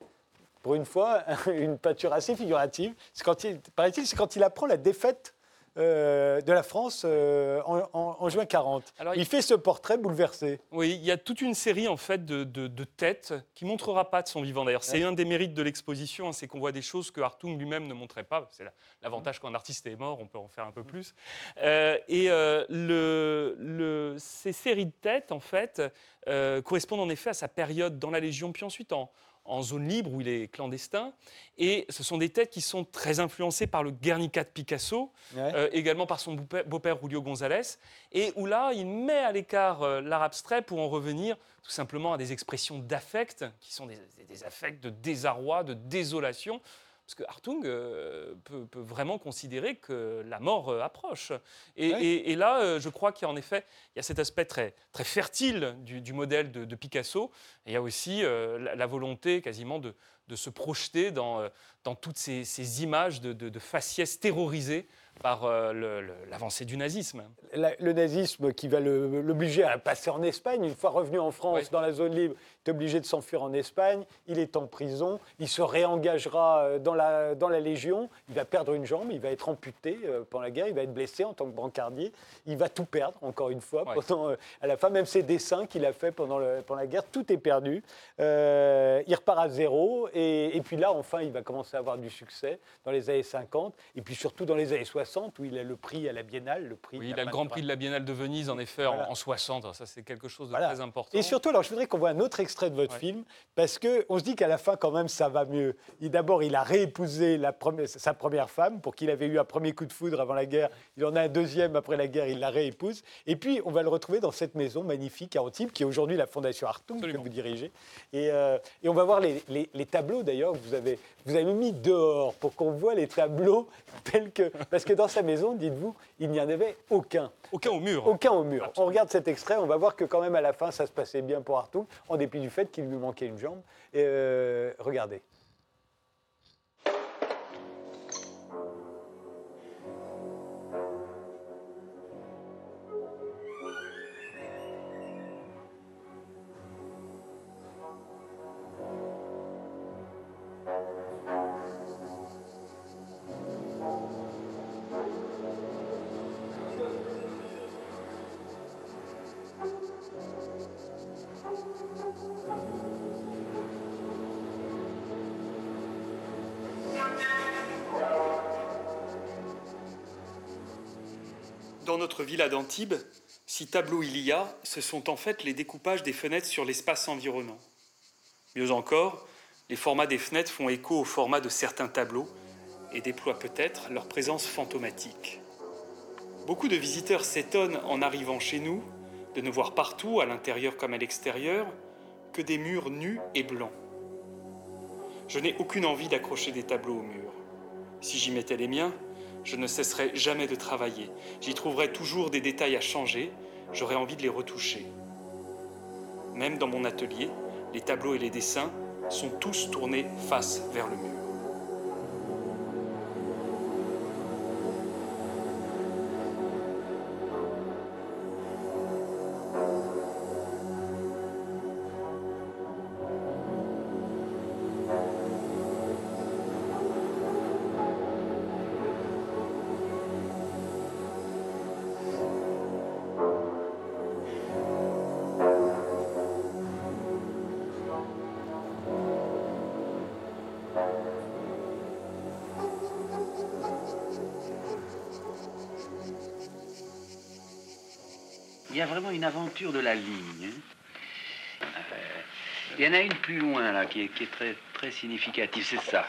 pour une fois, (laughs) une peinture assez figurative. C'est quand il, paraît-il, c'est quand il apprend la défaite euh, de la France euh, en, juin 40. il fait ce portrait bouleversé. Oui, il y a toute une série en fait de, têtes qui montrera pas de son vivant. D'ailleurs, c'est un des mérites de l'exposition, hein, c'est qu'on voit des choses que Hartung lui-même ne montrait pas. C'est l'avantage quand un artiste est mort, on peut en faire un peu plus. Euh, et le, ces séries de têtes, en fait, correspondent en effet à sa période dans la Légion, puis ensuite en, en zone libre où il est clandestin. Et ce sont des têtes qui sont très influencées par le Guernica de Picasso, euh, également par son beau-père Julio González, et où là, il met à l'écart euh, l'art abstrait pour en revenir tout simplement à des expressions d'affect, qui sont des, des affects de désarroi, de désolation, parce que Hartung euh, peut, vraiment considérer que la mort euh, approche. Et, là, euh, je crois qu'il y a en effet il y a cet aspect très, très fertile du, modèle de, Picasso. Et il y a aussi la, volonté quasiment de, de se projeter dans, dans toutes ces, images de, de, faciès terrorisés par euh, l'avancée du nazisme. le nazisme qui va l'obliger à passer en Espagne, une fois revenu en France dans la zone libre, il est obligé de s'enfuir en Espagne, il est en prison, il se réengagera euh, dans la, dans la Légion, il va perdre une jambe, il va être amputé euh, pendant la guerre, il va être blessé en tant que brancardier, il va tout perdre, encore une fois, pendant, à la fin, même ses dessins qu'il a fait pendant, le, pendant la guerre, tout est perdu. il repart à zéro, et, et puis là, enfin, il va commencer à avoir du succès dans les années 50, et puis surtout dans les années 60 où il a le prix à la Biennale. Le prix oui, il a le Grand Prix de la Biennale de Venise, en effet, en, 60. Ça, c'est quelque chose de très important. Et surtout, alors, je voudrais qu'on voit un autre extrait de votre film, parce qu'on se dit qu'à la fin, quand même, ça va mieux. D'abord, il a réépousé la première, sa première femme, pour qu'il avait eu un premier coup de foudre avant la guerre. Il en a un deuxième après la guerre, il la réépouse. Et puis, on va le retrouver dans cette maison magnifique à Antibes, qui est aujourd'hui la Fondation Hartung que vous dirigez. Et, euh, et, on va voir les, les, tableaux, d'ailleurs, que vous avez, vous avez mis dehors, pour qu'on voit les tableaux tels que... Parce que dans sa maison, dites-vous, il n'y en avait aucun. Aucun au mur. Aucun au mur. On regarde cet extrait, on va voir que quand même à la fin, ça se passait bien pour Artout, en dépit du fait qu'il lui manquait une jambe. Et euh, regardez. Dans notre villa d'Antibes, si tableaux il y a, ce sont en fait les découpages des fenêtres sur l'espace environnant. Mieux encore, les formats des fenêtres font écho au format de certains tableaux et déploient peut-être leur présence fantomatique. Beaucoup de visiteurs s'étonnent en arrivant chez nous de ne voir partout, à l'intérieur comme à l'extérieur, que des murs nus et blancs. Je n'ai aucune envie d'accrocher des tableaux au mur. Si j'y mettais les miens, je ne cesserais jamais de travailler. J'y trouverais toujours des détails à changer, j'aurais envie de les retoucher. Même dans mon atelier, les tableaux et les dessins sont tous tournés face vers le mur. Une aventure de la ligne. hein. Euh, il y en a une plus loin là qui est, qui est très, très significative, c'est ça.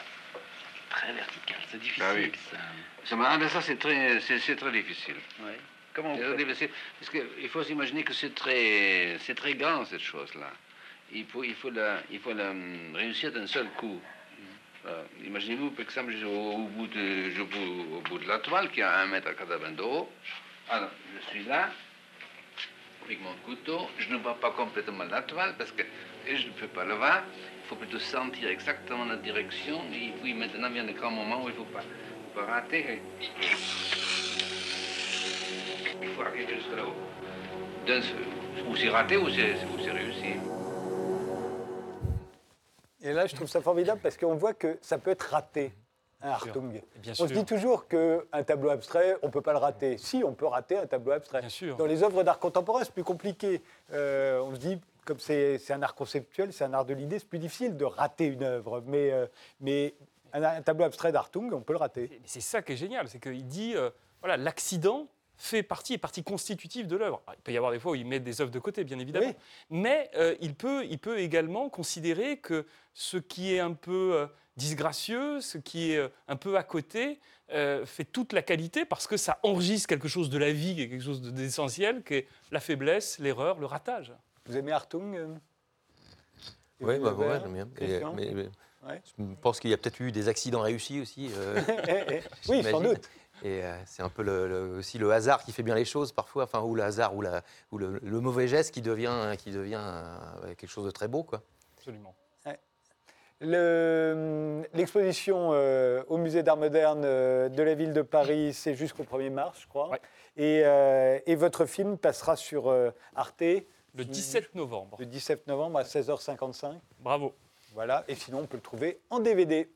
Très vertical, c'est difficile Ah oui. ça. Ça, ah, ben ça, c'est très, c'est, très difficile. Ouais. Comment C'est difficile, Parce qu'il faut s'imaginer que c'est très, c'est très grand, cette chose-là. Il faut, il faut, la, il faut la hum, réussir d'un seul coup. Voilà. Imaginez-vous, par exemple, je- au, au bout de, je, au bout de la toile, qui a 1 mètre 80 de haut. Alors, je suis là, mon couteau. Je ne vois pas complètement la toile, parce que je ne peux pas le voir. Il faut plutôt sentir exactement la direction. Et puis maintenant vient le grand moment où il ne faut pas, rater. Il faut arriver jusque là-haut. Ou c'est raté ou c'est réussi. Et là, je trouve ça formidable parce qu'on voit que ça peut être raté, Hartung. Bien On se dit toujours qu'un tableau abstrait, on ne peut pas le rater. Si, on peut rater un tableau abstrait. Bien sûr. Dans les œuvres d'art contemporain, c'est plus compliqué. Euh, on se dit, comme c'est un art conceptuel, c'est un art de l'idée, c'est plus difficile de rater une œuvre. Mais, euh, mais un, un tableau abstrait d'Hartung, on peut le rater. C'est ça qui est génial, c'est qu'il dit, euh, voilà, l'accident fait partie, est partie constitutive de l'œuvre. Alors, Il peut y avoir des fois où il met des œuvres de côté, bien évidemment, Oui. mais euh, il, peut, il peut également considérer que ce qui est un peu euh, disgracieux, ce qui est euh, un peu à côté, euh, fait toute la qualité parce que ça enregistre quelque chose de la vie, quelque chose de- d'essentiel, qui est la faiblesse, l'erreur, le ratage. Vous aimez Hartung euh? Oui, bah, ouais, j'aime bien. Et, mais- mais Ouais. je pense qu'il y a peut-être eu des accidents réussis aussi. euh, (laughs) Eh, eh, Oui, sans doute. Et euh, c'est un peu le- le- aussi le hasard qui fait bien les choses parfois, enfin, ou le hasard, ou, la, ou le, le mauvais geste qui devient, qui devient euh, quelque chose de très beau. Quoi. Absolument. Le- L'exposition euh, au musée d'art moderne euh, de la ville de Paris, c'est jusqu'au 1er mars, je crois. Ouais. Et, euh, et votre film passera sur euh, Arte Le 17 novembre. le 17 novembre à 16h55. Bravo. Voilà, et sinon on peut le trouver en DVD.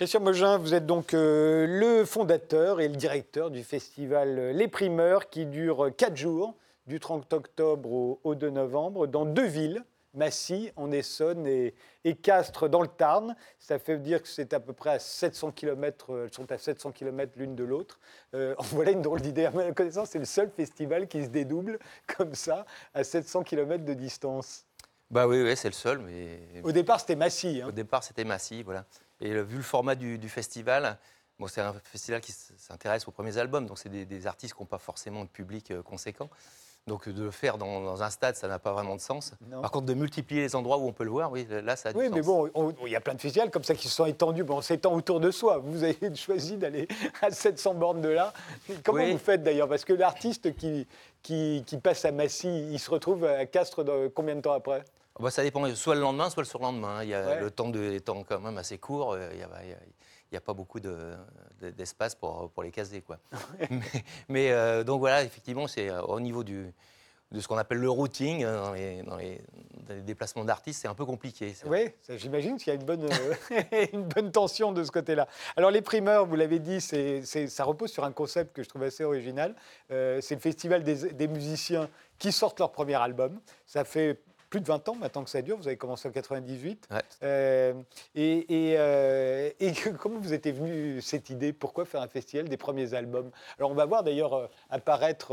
Christian Mogin, vous êtes donc euh, le fondateur et le directeur du festival euh, Les Primeurs qui dure 4 jours, du 30 octobre au, au 2 novembre, dans deux villes, Massy en Essonne et, et Castres dans le Tarn. Ça fait dire que c'est à peu près à 700 km, elles sont à 700 km l'une de l'autre. Euh, (laughs) voilà une drôle d'idée. À ma connaissance, c'est le seul festival qui se dédouble (laughs) comme ça, à 700 km de distance. Bah oui, oui c'est le seul, mais Au départ, c'était Massy. hein. au départ c'était massif. Voilà. Et vu le format du, du festival, bon, c'est un festival qui s'intéresse aux premiers albums, donc c'est des, des artistes qui n'ont pas forcément de public euh, conséquent. Donc de le faire dans, dans un stade, ça n'a pas vraiment de sens. Non. Par contre, de multiplier les endroits où on peut le voir, oui, là, ça a du Oui, sens. mais bon, on- il y a plein de festivals comme ça qui se sont étendus. Bon, on s'étend autour de soi. Vous avez (laughs) choisi d'aller à 700 bornes de là. (laughs) Comment Oui. vous faites d'ailleurs? Parce que l'artiste qui, qui, qui passe à Massy, il se retrouve à Castres dans- combien de temps après? Bah, ça dépend, soit le lendemain, soit le surlendemain. hein. Il y a Ouais. le temps de, les temps quand même assez court. euh, Il n'y a, il y a- il y a pas beaucoup de- de- d'espace pour, pour les caser. Quoi. (laughs) (laughs) mais mais, euh, donc voilà, effectivement, c'est euh, au niveau du, de ce qu'on appelle le routing, euh, dans les, dans les- dans les déplacements d'artistes, c'est un peu compliqué. Oui, j'imagine qu'il y a une bonne, (laughs) une bonne tension de ce côté-là. Alors les primeurs, vous l'avez dit, c'est, ça repose sur un concept que je trouve assez original. C'est le festival des, des musiciens qui sortent leur premier album. Ça fait plus de 20 ans maintenant que ça dure. Vous avez commencé en 98. Ouais. Euh, et, et, euh, et comment vous était venue cette idée? Pourquoi faire un festival des premiers albums? Alors on va voir d'ailleurs euh, apparaître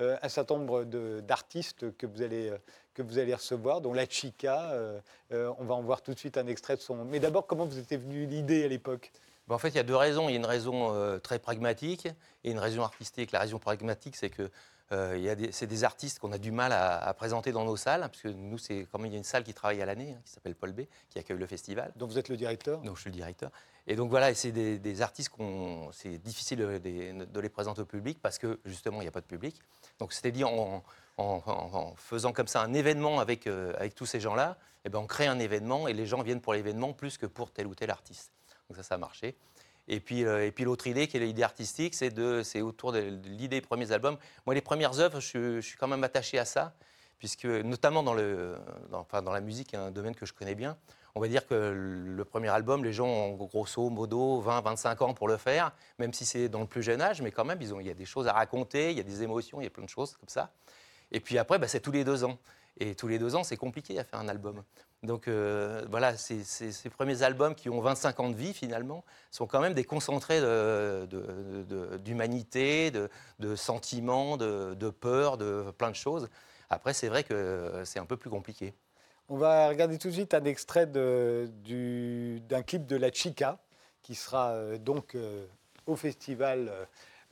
euh, un certain nombre d'artistes que vous allez que vous allez recevoir, dont La Chica. Euh, euh, on va en voir tout de suite un extrait de son. Mais d'abord, comment vous était venue l'idée à l'époque? En fait, il y a deux raisons. Il y a une raison euh, très pragmatique et une raison artistique. La raison pragmatique, c'est que euh, il y a des- c'est des artistes qu'on a du mal à, à présenter dans nos salles, parce que nous, c'est quand même il y a une salle qui travaille à l'année, hein, qui s'appelle Paul B, qui accueille le festival. Donc vous êtes le directeur? Donc je suis le directeur. Et donc voilà, c'est des, des artistes qu'on, c'est difficile de, de- de les présenter au public parce que justement il n'y a pas de public. Donc c'était dit en, en- en- en faisant comme ça un événement avec, euh, avec tous ces gens-là, eh ben on crée un événement et les gens viennent pour l'événement plus que pour tel ou tel artiste. Donc ça, ça a marché. Et puis, euh, et puis l'autre idée, qui est l'idée artistique, c'est, autour de, l'idée des premiers albums. Moi, les premières œuvres, je, suis- quand même attaché à ça, puisque notamment dans, le, enfin, dans la musique, un domaine que je connais bien, on va dire que le premier album, les gens ont grosso modo 20, 25 ans pour le faire, même si c'est dans le plus jeune âge, mais quand même, ils ont, il y a des choses à raconter, il y a des émotions, il y a plein de choses comme ça. Et puis après, bah, c'est tous les deux ans. Et tous les deux ans, c'est compliqué à faire un album. Donc euh, voilà, ces, premiers albums qui ont 25 ans de vie finalement sont quand même des concentrés d'humanité, de, de sentiments, de, peur, de plein de choses. Après, c'est vrai que c'est un peu plus compliqué. On va regarder tout de suite un extrait d'un clip de La Chica, qui sera euh, donc euh, au festival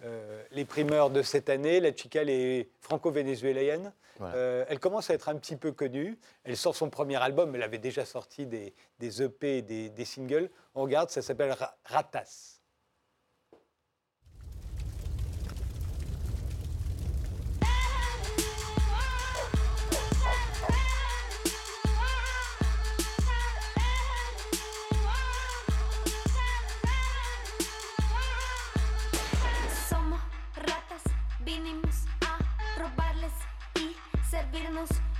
euh, Les Primeurs de cette année. La Chica, elle est franco-vénézuélienne. Voilà. Euh, elle commence à être un petit peu connue. Elle sort son premier album, elle avait déjà sorti des, des EP et des, des singles. On regarde, ça s'appelle Ra- Ratas. manos.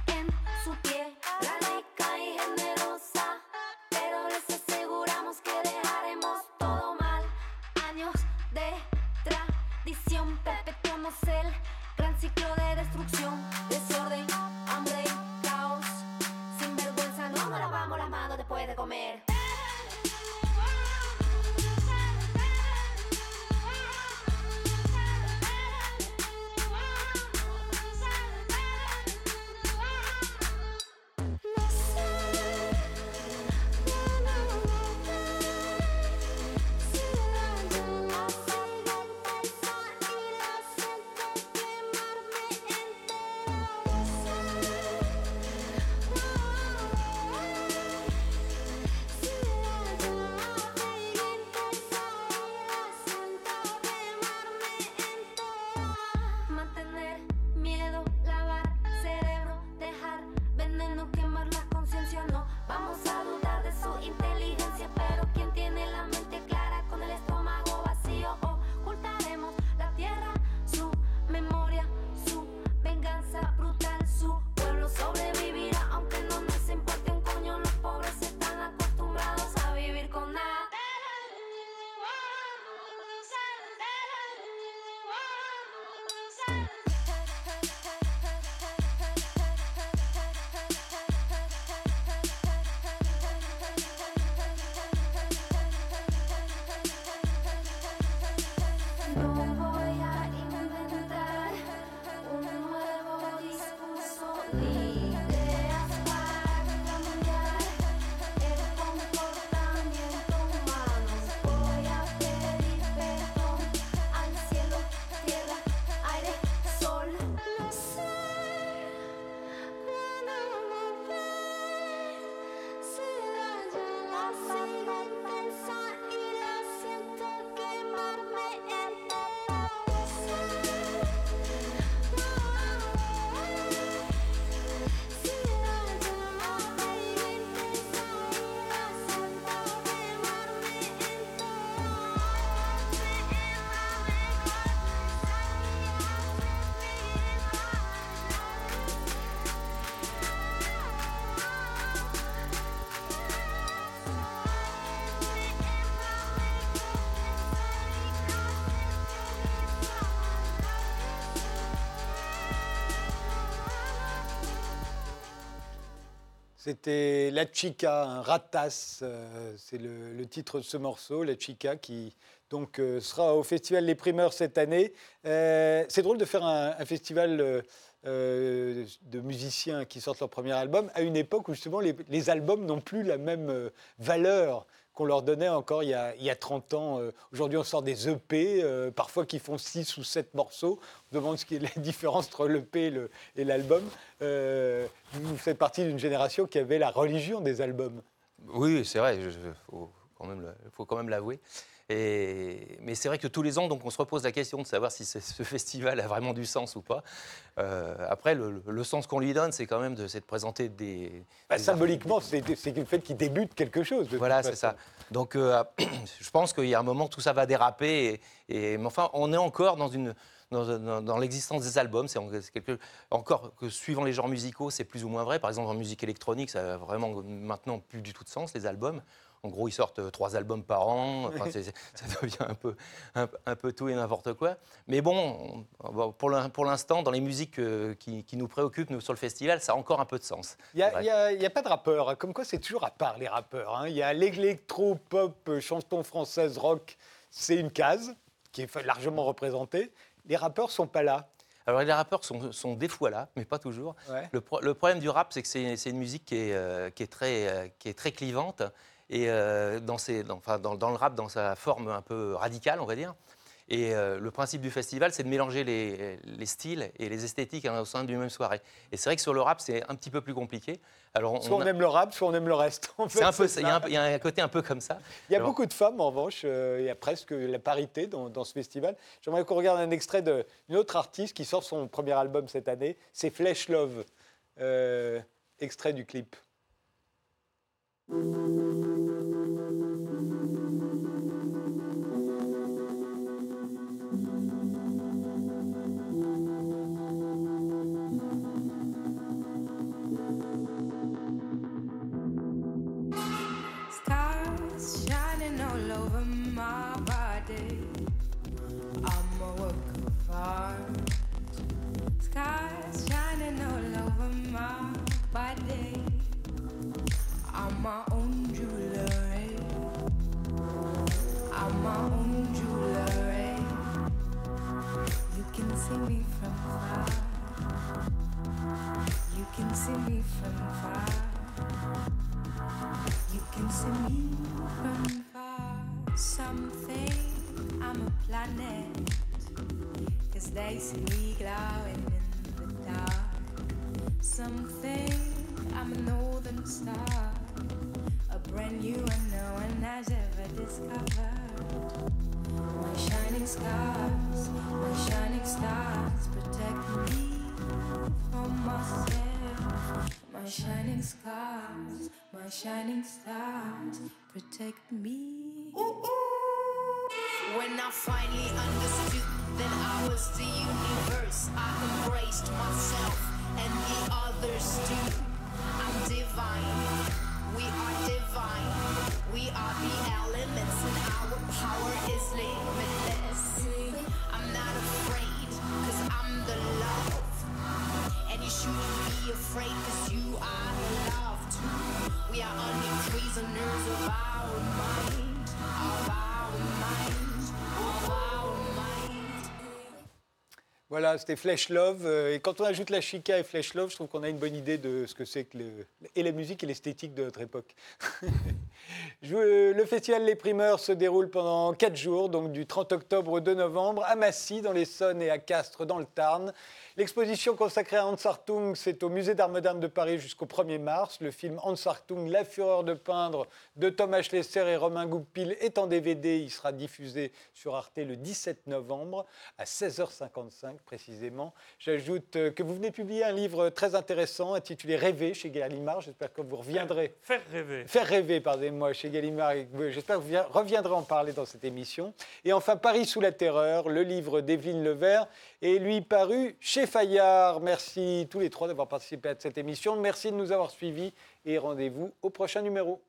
C'était La Chica, un ratas, euh, c'est le, titre de ce morceau, La Chica, qui donc euh, sera au Festival Les Primeurs cette année. Euh, c'est drôle de faire un, festival de musiciens qui sortent leur premier album à une époque où justement les, albums n'ont plus la même valeur qu'on leur donnait encore il y a, il y a 30 ans. Euh, Aujourd'hui, on sort des EP, euh, parfois qui font 6 ou 7 morceaux. On demande ce qui est la (laughs) différence entre l'EP et l'album. Euh, vous faites partie d'une génération qui avait la religion des albums. Oui, c'est vrai, il faut quand même l'avouer. Et- mais c'est vrai que tous les ans, donc, on se repose la question de savoir si ce, ce (laughs) festival a vraiment du sens ou pas. Euh, après, le, le sens qu'on lui donne, c'est quand même de, de présenter des. Bah, des symboliquement, c'est le fait qu'il débute quelque chose. de Voilà, c'est ça. Donc, euh, (clears throat) je pense qu'il y a un moment, tout ça va déraper. Et, et- mais enfin, on est encore dans une. Dans, dans- dans l'existence des albums, c'est encore que suivant les genres musicaux, c'est plus ou moins vrai. Par exemple, en musique électronique, ça a vraiment maintenant plus du tout de sens, les albums. En gros, ils sortent euh, trois albums par an. (laughs) Enfin, ça devient un peu, un, un peu tout et n'importe quoi. Mais bon, on- bon, pour l'in- pour l'instant, dans les musiques euh, qui, qui nous préoccupent nous, sur le festival, ça a encore un peu de sens. Il n'y a, pas de rappeurs, hein. comme quoi c'est toujours à part les rappeurs. hein. Il y a l'électro, pop, euh, chanson française, rock, c'est une case qui est largement représentée. Les rappeurs sont pas là. Alors les rappeurs sont, sont des fois là, mais pas toujours. Ouais. Le, pro- le problème du rap, c'est que c'est c'est une musique qui est, euh, qui est, très, euh, qui est très clivante. Et euh, dans, ses- dans- enfin, dans, dans le rap, dans sa forme un peu radicale, on va dire. Et euh, le principe du festival, c'est de mélanger les, les styles et les esthétiques hein, au sein d'une même soirée. Et c'est vrai que sur le rap, c'est un petit peu plus compliqué. Alors, on- Soit on, on a- aime le rap, soit on aime le reste. En fait, c'est un peu, c'est il y, a un ça. peu- il y a un côté un peu comme ça. Il y a Alors- beaucoup de femmes, en revanche. euh, il y a presque la parité dans, dans ce festival. J'aimerais qu'on regarde un extrait d'une autre artiste qui sort son premier album cette année. C'est Flesh Love. Euh, extrait du clip. Can see me from far. You can see me from far. Something, I'm a planet. Cause they see me glowing in the dark. Something, I'm a northern star. A brand new one no one has ever discovered. My shining stars, my shining stars protect me from myself. My shining stars, my shining stars protect me. When I finally understood that I was the universe, I embraced myself and the others too. I'm divine, Voilà, c'était Flesh Love. euh, Et quand on ajoute la chica et Flesh Love, je trouve qu'on a une bonne idée de ce que c'est que et la musique et l'esthétique de notre époque. (laughs) Le festival Les Primeurs se déroule pendant 4 jours, donc du 30 octobre au 2 novembre, à Massy, dans l'Essonne, et à Castres, dans le Tarn. L'exposition consacrée à Hans Hartung, c'est au Musée d'Art moderne de Paris jusqu'au 1er mars. Le film Hans Hartung, La fureur de peindre, de Thomas Schlesser et Romain Goupil est en DVD. Il sera diffusé sur Arte le 17 novembre, à 16h55 précisément. J'ajoute euh, que vous venez publier un livre très intéressant intitulé Rêver chez Gallimard. J'espère que vous reviendrez. Faire rêver. Faire rêver, pardonnez-moi, chez Gallimard. J'espère que vous vien- reviendrez en parler dans cette émission. Et enfin, Paris sous la terreur, le livre d'Evelyne Levert, est lui paru chez Fayard. Merci tous les trois d'avoir participé à cette émission. Merci de nous avoir suivis et rendez-vous au prochain numéro.